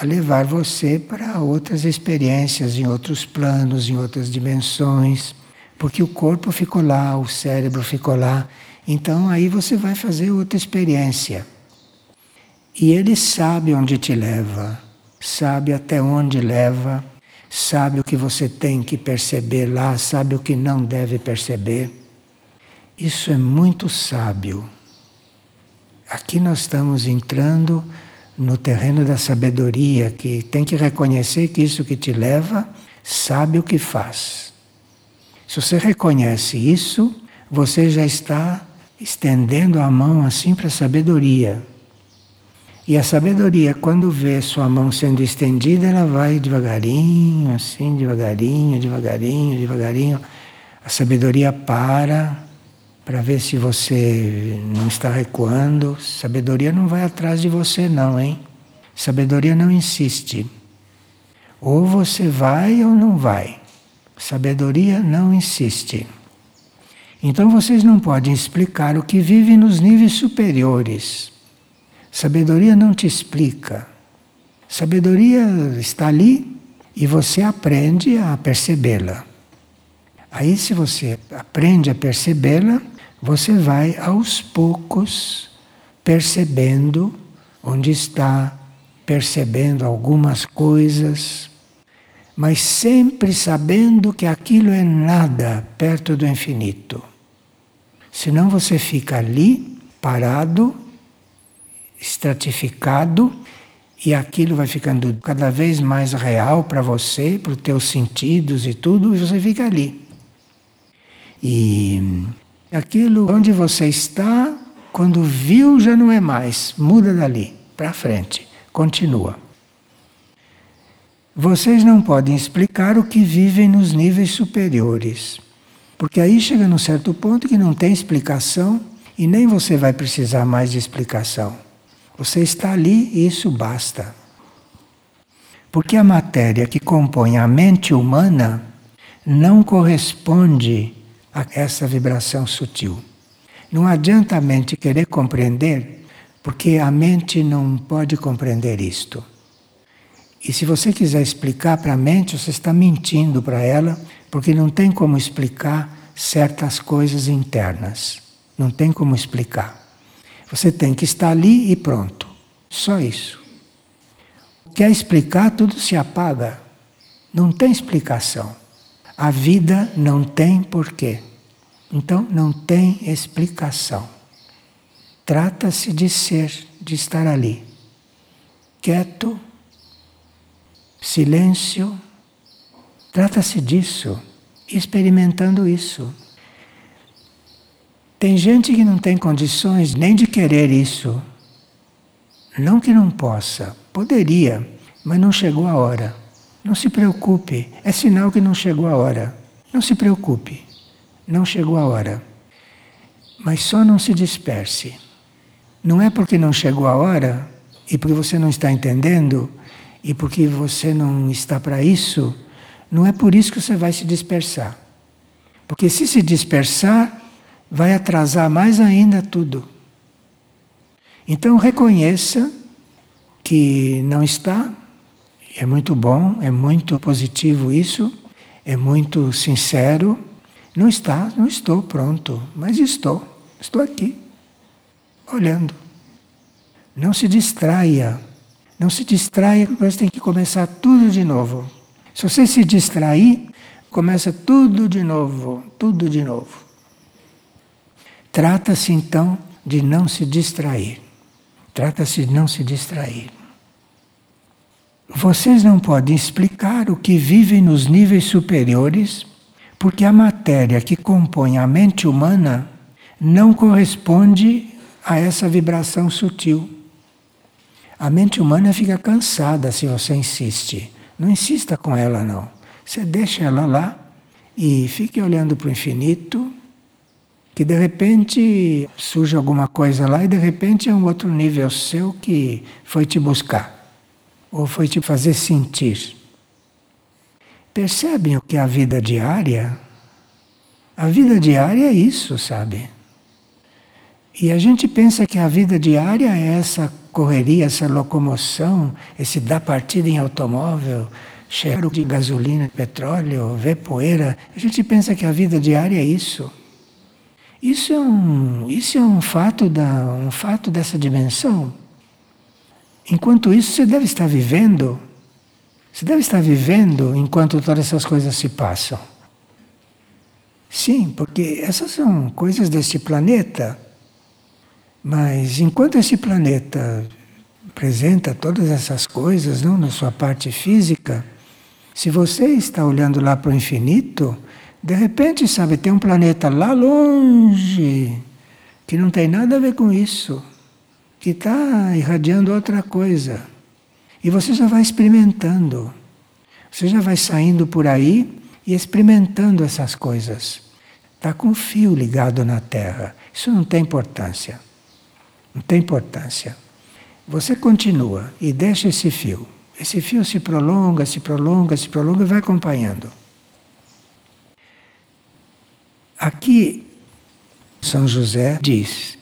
a, levar você para outras experiências, em outros planos, em outras dimensões, porque o corpo ficou lá, o cérebro ficou lá. Então aí você vai fazer outra experiência. E ele sabe onde te leva, sabe até onde leva, sabe o que você tem que perceber lá, sabe o que não deve perceber. Isso é muito sábio. Aqui nós estamos entrando no terreno da sabedoria, que tem que reconhecer que isso que te leva sabe o que faz. Se você reconhece isso, você já está estendendo a mão assim para a sabedoria. E a sabedoria, quando vê sua mão sendo estendida, ela vai devagarinho, assim, devagarinho, devagarinho, devagarinho. A sabedoria para para ver se você não está recuando. Sabedoria não vai atrás de você, não, hein? Sabedoria não insiste. Ou você vai ou não vai. Sabedoria não insiste. Então vocês não podem explicar o que vive nos níveis superiores. Sabedoria não te explica. Sabedoria está ali e você aprende a percebê-la. Aí, se você aprende a percebê-la, você vai aos poucos percebendo onde está, percebendo algumas coisas, mas sempre sabendo que aquilo é nada perto do infinito. Senão você fica ali, parado, estratificado, e aquilo vai ficando cada vez mais real para você, para os teus sentidos e tudo, e você fica ali. E Aquilo onde você está, quando viu, já não é mais. Muda dali, para frente. Continua. Vocês não podem explicar o que vivem nos níveis superiores. Porque aí chega num certo ponto que não tem explicação e nem você vai precisar mais de explicação. Você está ali e isso basta. Porque a matéria que compõe a mente humana não corresponde a essa vibração sutil. Não adianta a mente querer compreender, porque a mente não pode compreender isto. E se você quiser explicar para a mente, você está mentindo para ela, porque não tem como explicar certas coisas internas. Não tem como explicar. Você tem que estar ali e pronto. Só isso. Quer explicar, tudo se apaga. Não tem explicação. A vida não tem porquê. Então não tem explicação. Trata-se de ser, de estar ali. Quieto, silêncio. Trata-se disso, experimentando isso. Tem gente que não tem condições nem de querer isso. Não que não possa, poderia, mas não chegou a hora. Não se preocupe, é sinal que não chegou a hora. Não se preocupe, não chegou a hora. Mas só não se disperse. Não é porque não chegou a hora e porque você não está entendendo e porque você não está para isso, não é por isso que você vai se dispersar. Porque se se dispersar, vai atrasar mais ainda tudo. Então reconheça que não está, é muito bom, é muito positivo isso, é muito sincero. Não está, não estou pronto, mas estou, estou aqui, olhando. Não se distraia, não se distraia, porque você tem que começar tudo de novo. Se você se distrair, começa tudo de novo, tudo de novo. Trata-se então de não se distrair. Trata-se de não se distrair. Vocês não podem explicar o que vivem nos níveis superiores, porque a matéria que compõe a mente humana não corresponde a essa vibração sutil. A mente humana fica cansada se você insiste. Não insista com ela, não. Você deixa ela lá e fique olhando para o infinito, que de repente surge alguma coisa lá e de repente é um outro nível seu que foi te buscar ou foi te fazer sentir. Percebem o que é a vida diária? A vida diária é isso, sabe? E a gente pensa que a vida diária é essa correria, essa locomoção, esse dar partida em automóvel, cheiro de gasolina, petróleo, ver poeira. A gente pensa que a vida diária é isso. Isso é um, isso é um fato da, um fato dessa dimensão. Enquanto isso, você deve estar vivendo. Você deve estar vivendo enquanto todas essas coisas se passam. Sim, porque essas são coisas deste planeta. Mas enquanto esse planeta apresenta todas essas coisas, não na sua parte física, se você está olhando lá para o infinito, de repente, sabe, tem um planeta lá longe que não tem nada a ver com isso que está irradiando outra coisa. E você já vai experimentando. Você já vai saindo por aí e experimentando essas coisas. Está com fio ligado na Terra. Isso não tem importância. Não tem importância. Você continua e deixa esse fio. Esse fio se prolonga, se prolonga, se prolonga e vai acompanhando. Aqui, São José diz: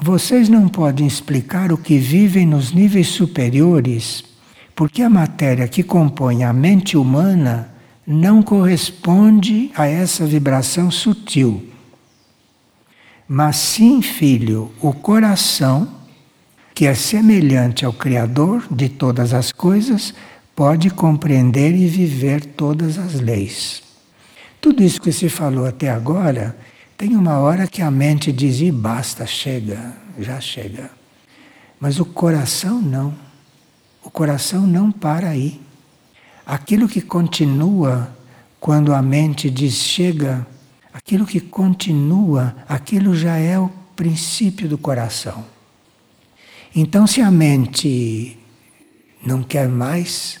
vocês não podem explicar o que vivem nos níveis superiores, porque a matéria que compõe a mente humana não corresponde a essa vibração sutil. Mas sim, filho, o coração, que é semelhante ao Criador de todas as coisas, pode compreender e viver todas as leis. Tudo isso que se falou até agora tem uma hora que a mente diz: e basta, chega, já chega. Mas o coração não. O coração não para aí. Aquilo que continua quando a mente diz chega, aquilo que continua, aquilo já é o princípio do coração. Então, se a mente não quer mais,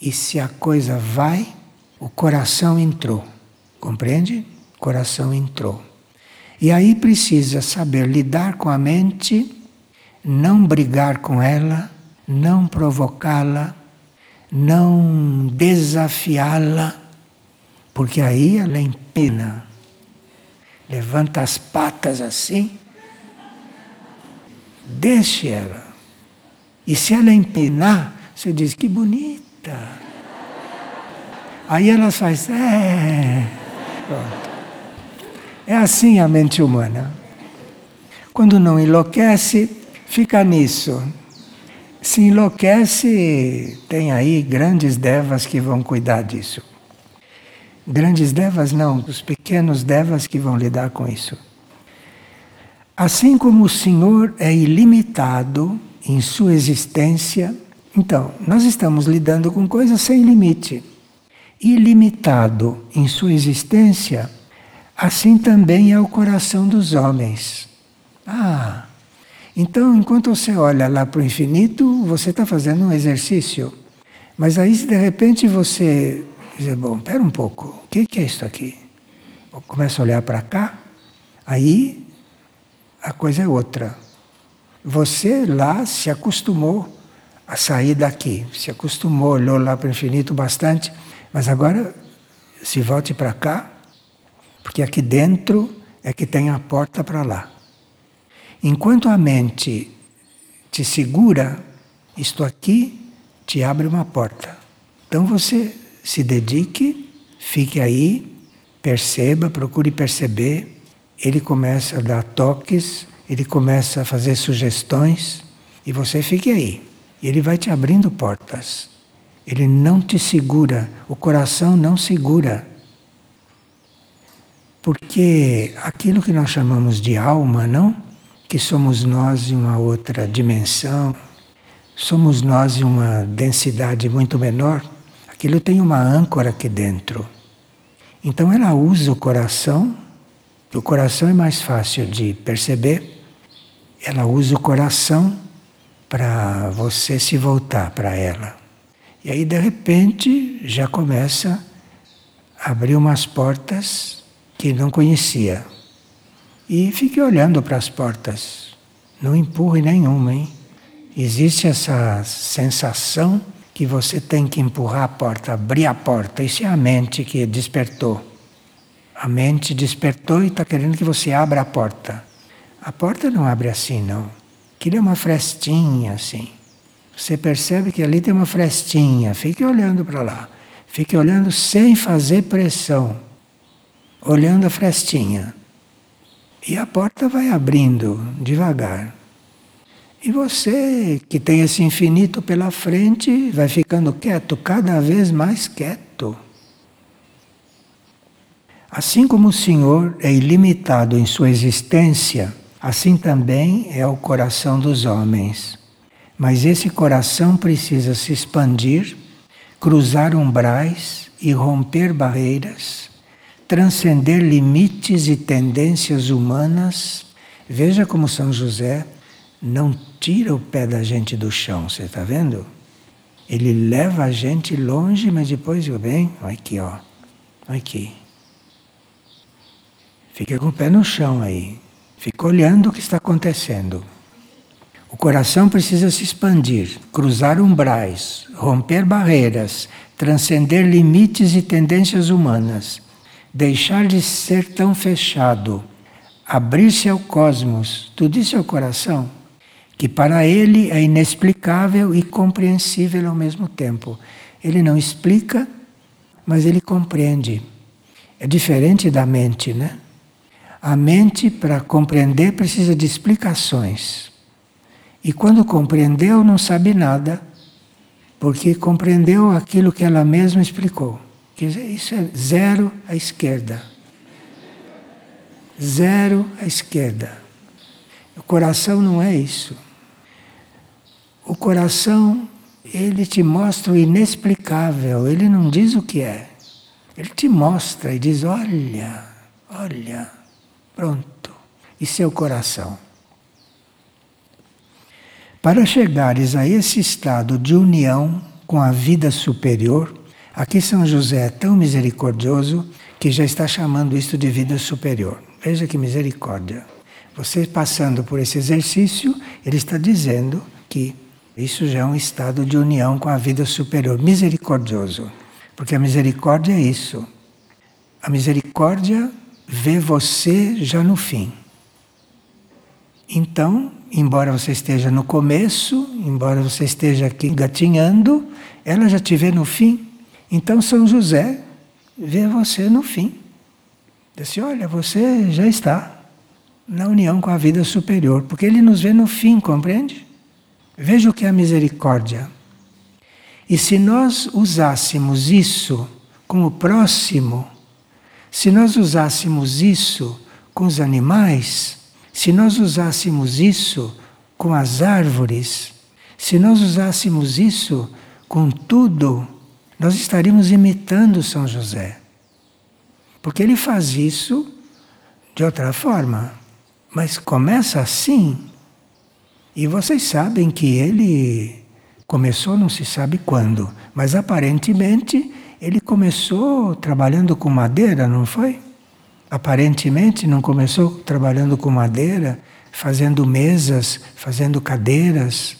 e se a coisa vai, o coração entrou. Compreende? Coração entrou. E aí precisa saber lidar com a mente, não brigar com ela, não provocá-la, não desafiá-la, porque aí ela empena. Levanta as patas assim, deixe ela. E se ela empenar, você diz que bonita. Aí ela faz, é. Pronto. É assim a mente humana. Quando não enlouquece, fica nisso. Se enlouquece, tem aí grandes devas que vão cuidar disso. Grandes devas não, os pequenos devas que vão lidar com isso. Assim como o Senhor é ilimitado em sua existência, então, nós estamos lidando com coisas sem limite. Ilimitado em sua existência, Assim também é o coração dos homens. Ah, então enquanto você olha lá para o infinito, você está fazendo um exercício. Mas aí, se de repente você dizer, bom, espera um pouco, o que, que é isso aqui? Começa a olhar para cá, aí a coisa é outra. Você lá se acostumou a sair daqui, se acostumou, olhou lá para o infinito bastante, mas agora se volte para cá porque aqui dentro é que tem a porta para lá. Enquanto a mente te segura, isto aqui te abre uma porta. Então você se dedique, fique aí, perceba, procure perceber. Ele começa a dar toques, ele começa a fazer sugestões e você fique aí. Ele vai te abrindo portas. Ele não te segura, o coração não segura. Porque aquilo que nós chamamos de alma, não? Que somos nós em uma outra dimensão, somos nós em uma densidade muito menor, aquilo tem uma âncora aqui dentro. Então ela usa o coração, o coração é mais fácil de perceber, ela usa o coração para você se voltar para ela. E aí de repente já começa a abrir umas portas que não conhecia. E fique olhando para as portas. Não empurre nenhuma, hein? Existe essa sensação que você tem que empurrar a porta, abrir a porta. Isso é a mente que despertou. A mente despertou e está querendo que você abra a porta. A porta não abre assim, não. Aquilo é uma frestinha assim. Você percebe que ali tem uma frestinha. Fique olhando para lá. Fique olhando sem fazer pressão. Olhando a frestinha. E a porta vai abrindo devagar. E você, que tem esse infinito pela frente, vai ficando quieto, cada vez mais quieto. Assim como o Senhor é ilimitado em sua existência, assim também é o coração dos homens. Mas esse coração precisa se expandir, cruzar umbrais e romper barreiras, transcender limites e tendências humanas. Veja como São José não tira o pé da gente do chão, você está vendo? Ele leva a gente longe, mas depois vem, olha aqui, ó. Aqui. Fica com o pé no chão aí. Fica olhando o que está acontecendo. O coração precisa se expandir, cruzar umbrais, romper barreiras, transcender limites e tendências humanas, deixar de ser tão fechado, abrir-se ao cosmos. Tudo isso é o coração que para ele é inexplicável e compreensível ao mesmo tempo. Ele não explica, mas ele compreende. É diferente da mente, né? A mente, para compreender, precisa de explicações. E quando compreendeu, não sabe nada, porque compreendeu aquilo que ela mesma explicou. Quer dizer, isso é zero à esquerda. Zero à esquerda. O coração não é isso. O coração, ele te mostra o inexplicável, ele não diz o que é. Ele te mostra e diz: olha, olha, pronto. É o coração. Para chegares a esse estado de união com a vida superior, aqui São José é tão misericordioso que já está chamando isto de vida superior. Veja que misericórdia. Você passando por esse exercício, ele está dizendo que isso já é um estado de união com a vida superior, misericordioso. Porque a misericórdia é isso. A misericórdia vê você já no fim. Então, embora você esteja no começo, embora você esteja aqui gatinhando, ela já te vê no fim. Então, São José vê você no fim. Diz assim, olha, você já está na união com a vida superior, porque ele nos vê no fim, compreende? Veja o que é a misericórdia. E se nós usássemos isso com o próximo, se nós usássemos isso com os animais, se nós usássemos isso com as árvores, se nós usássemos isso com tudo, nós estaríamos imitando São José. Porque ele faz isso de outra forma, mas começa assim. E vocês sabem que ele começou, não se sabe quando, mas aparentemente ele começou trabalhando com madeira, não foi? Aparentemente não começou trabalhando com madeira, fazendo mesas, fazendo cadeiras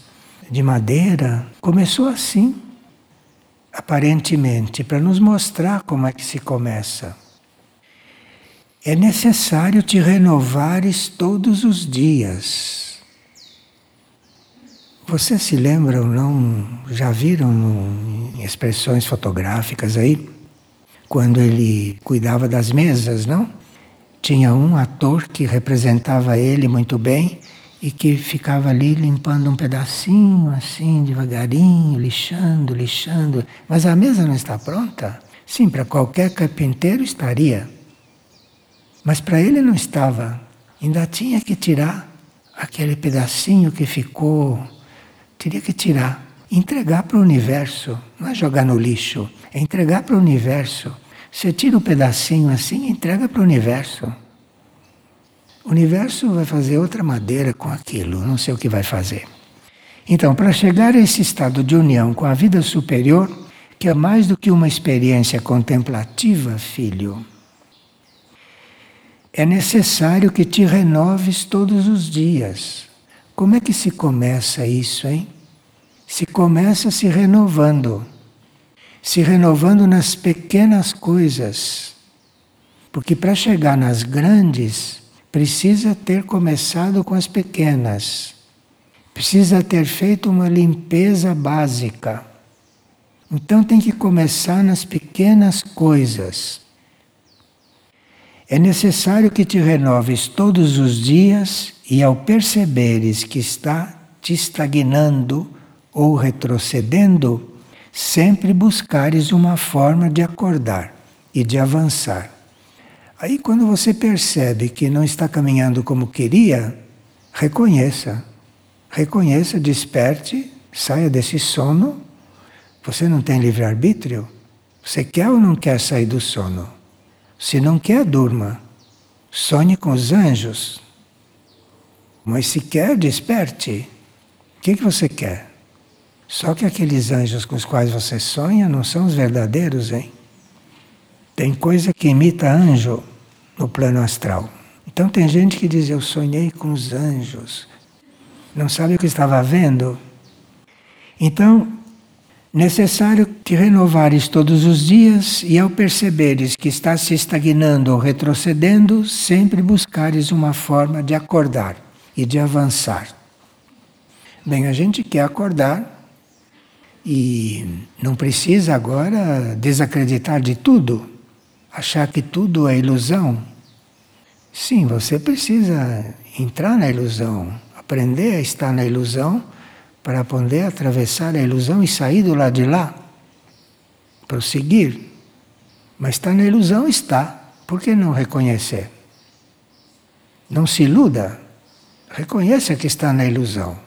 de madeira. Começou assim, aparentemente, para nos mostrar como é que se começa. É necessário te renovares todos os dias Vocês se lembram, não? Já viram em expressões fotográficas aí? Quando ele cuidava das mesas, não? Tinha um ator que representava ele muito bem e que ficava ali limpando um pedacinho assim, devagarinho, lixando, lixando. Mas a mesa não está pronta? Sim, para qualquer carpinteiro estaria. Mas para ele não estava. Ainda tinha que tirar aquele pedacinho que ficou. Teria que tirar. Entregar para o universo. Não é jogar no lixo. É entregar para o universo. Você tira um pedacinho assim e entrega para o universo. O universo vai fazer outra madeira com aquilo, não sei o que vai fazer. Então, para chegar a esse estado de união com a vida superior, que é mais do que uma experiência contemplativa, filho, é necessário que te renoves todos os dias. Como é que se começa isso, hein? Se começa se renovando. Se renovando nas pequenas coisas. Porque para chegar nas grandes, precisa ter começado com as pequenas, precisa ter feito uma limpeza básica. Então tem que começar nas pequenas coisas. É necessário que te renoves todos os dias e ao perceberes que está te estagnando ou retrocedendo, sempre buscares uma forma de acordar e de avançar. Aí, quando você percebe que não está caminhando como queria, reconheça. Reconheça, desperte, saia desse sono. Você não tem livre-arbítrio? Você quer ou não quer sair do sono? Se não quer, durma. Sonhe com os anjos. Mas se quer, desperte. O que, que você quer? Só que aqueles anjos com os quais você sonha não são os verdadeiros, hein? Tem coisa que imita anjo no plano astral. Então tem gente que diz: Eu sonhei com os anjos. Não sabe o que estava vendo? Então, necessário te renovares todos os dias e ao perceberes que estás se estagnando ou retrocedendo, sempre buscares uma forma de acordar e de avançar. Bem, a gente quer acordar e não precisa agora desacreditar de tudo achar que tudo é ilusão. Sim, você precisa entrar na ilusão, aprender a estar na ilusão para poder atravessar a ilusão e sair do lado de lá, prosseguir. Mas está na ilusão, está. Por que não reconhecer? Não se iluda. Reconheça que está na ilusão.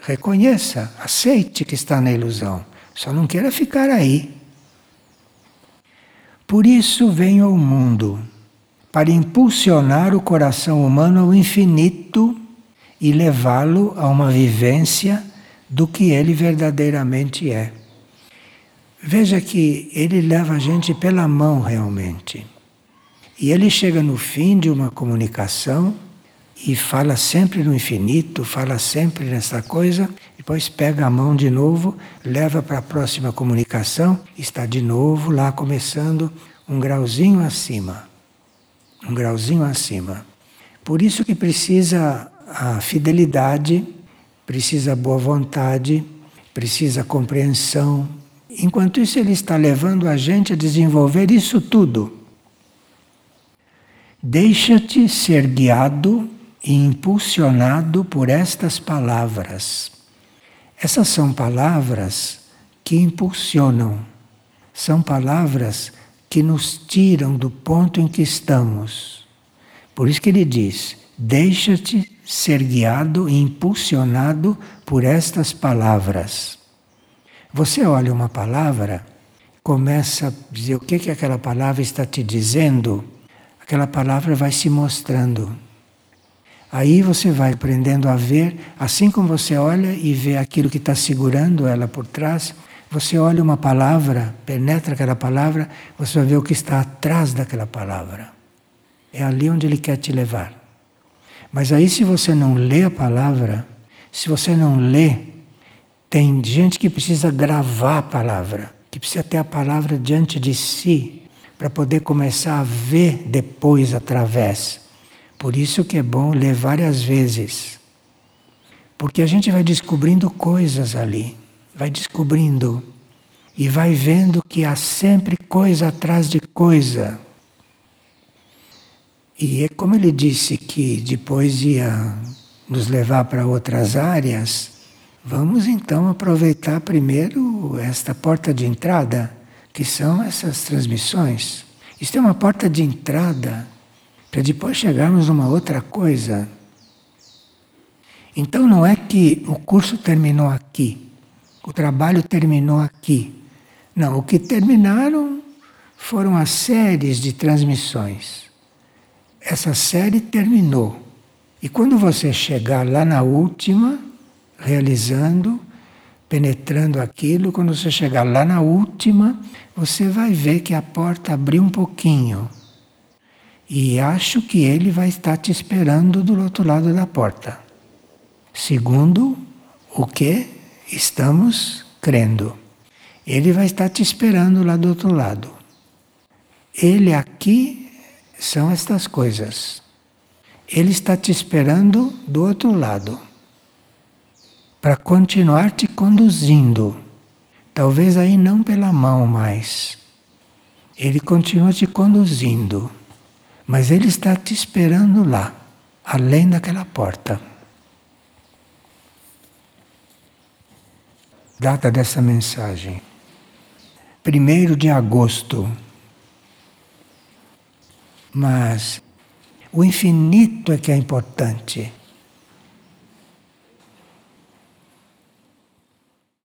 Reconheça, aceite que está na ilusão. Só não queira ficar aí. Por isso venho ao mundo, para impulsionar o coração humano ao infinito e levá-lo a uma vivência do que ele verdadeiramente é. Veja que ele leva a gente pela mão realmente. E ele chega no fim de uma comunicação e fala sempre no infinito, fala sempre nessa coisa, depois pega a mão de novo, leva para a próxima comunicação, está de novo lá começando um grauzinho acima. Um grauzinho acima. Por isso que precisa a fidelidade, precisa a boa vontade, precisa a compreensão. Enquanto isso, ele está levando a gente a desenvolver isso tudo. Deixa-te ser guiado e impulsionado por estas palavras. Essas são palavras que impulsionam, são palavras que nos tiram do ponto em que estamos. Por isso que ele diz: deixa-te ser guiado e impulsionado por estas palavras. Você olha uma palavra, começa a dizer o que, que aquela palavra está te dizendo, aquela palavra vai se mostrando. Aí você vai aprendendo a ver, assim como você olha e vê aquilo que está segurando ela por trás, você olha uma palavra, penetra aquela palavra, você vai ver o que está atrás daquela palavra. É ali onde ele quer te levar. Mas aí, se você não lê a palavra, se você não lê, tem gente que precisa gravar a palavra, que precisa ter a palavra diante de si, para poder começar a ver depois através. Por isso que é bom ler várias vezes. Porque a gente vai descobrindo coisas ali, vai descobrindo e vai vendo que há sempre coisa atrás de coisa. E é como ele disse que depois ia nos levar para outras áreas, vamos então aproveitar primeiro esta porta de entrada, que são essas transmissões. Isto é uma porta de entrada para depois chegarmos numa outra coisa. Então não é que o curso terminou aqui, o trabalho terminou aqui. Não, o que terminaram foram as séries de transmissões. Essa série terminou. E quando você chegar lá na última, realizando, penetrando aquilo, quando você chegar lá na última, você vai ver que a porta abriu um pouquinho. E acho que ele vai estar te esperando do outro lado da porta. Segundo o que estamos crendo. Ele vai estar te esperando lá do outro lado. Ele aqui são estas coisas. Ele está te esperando do outro lado para continuar te conduzindo. Talvez aí não pela mão mais. Ele continua te conduzindo, mas ele está te esperando lá, além daquela porta. Data dessa mensagem: 1 de agosto mas o infinito é que é importante.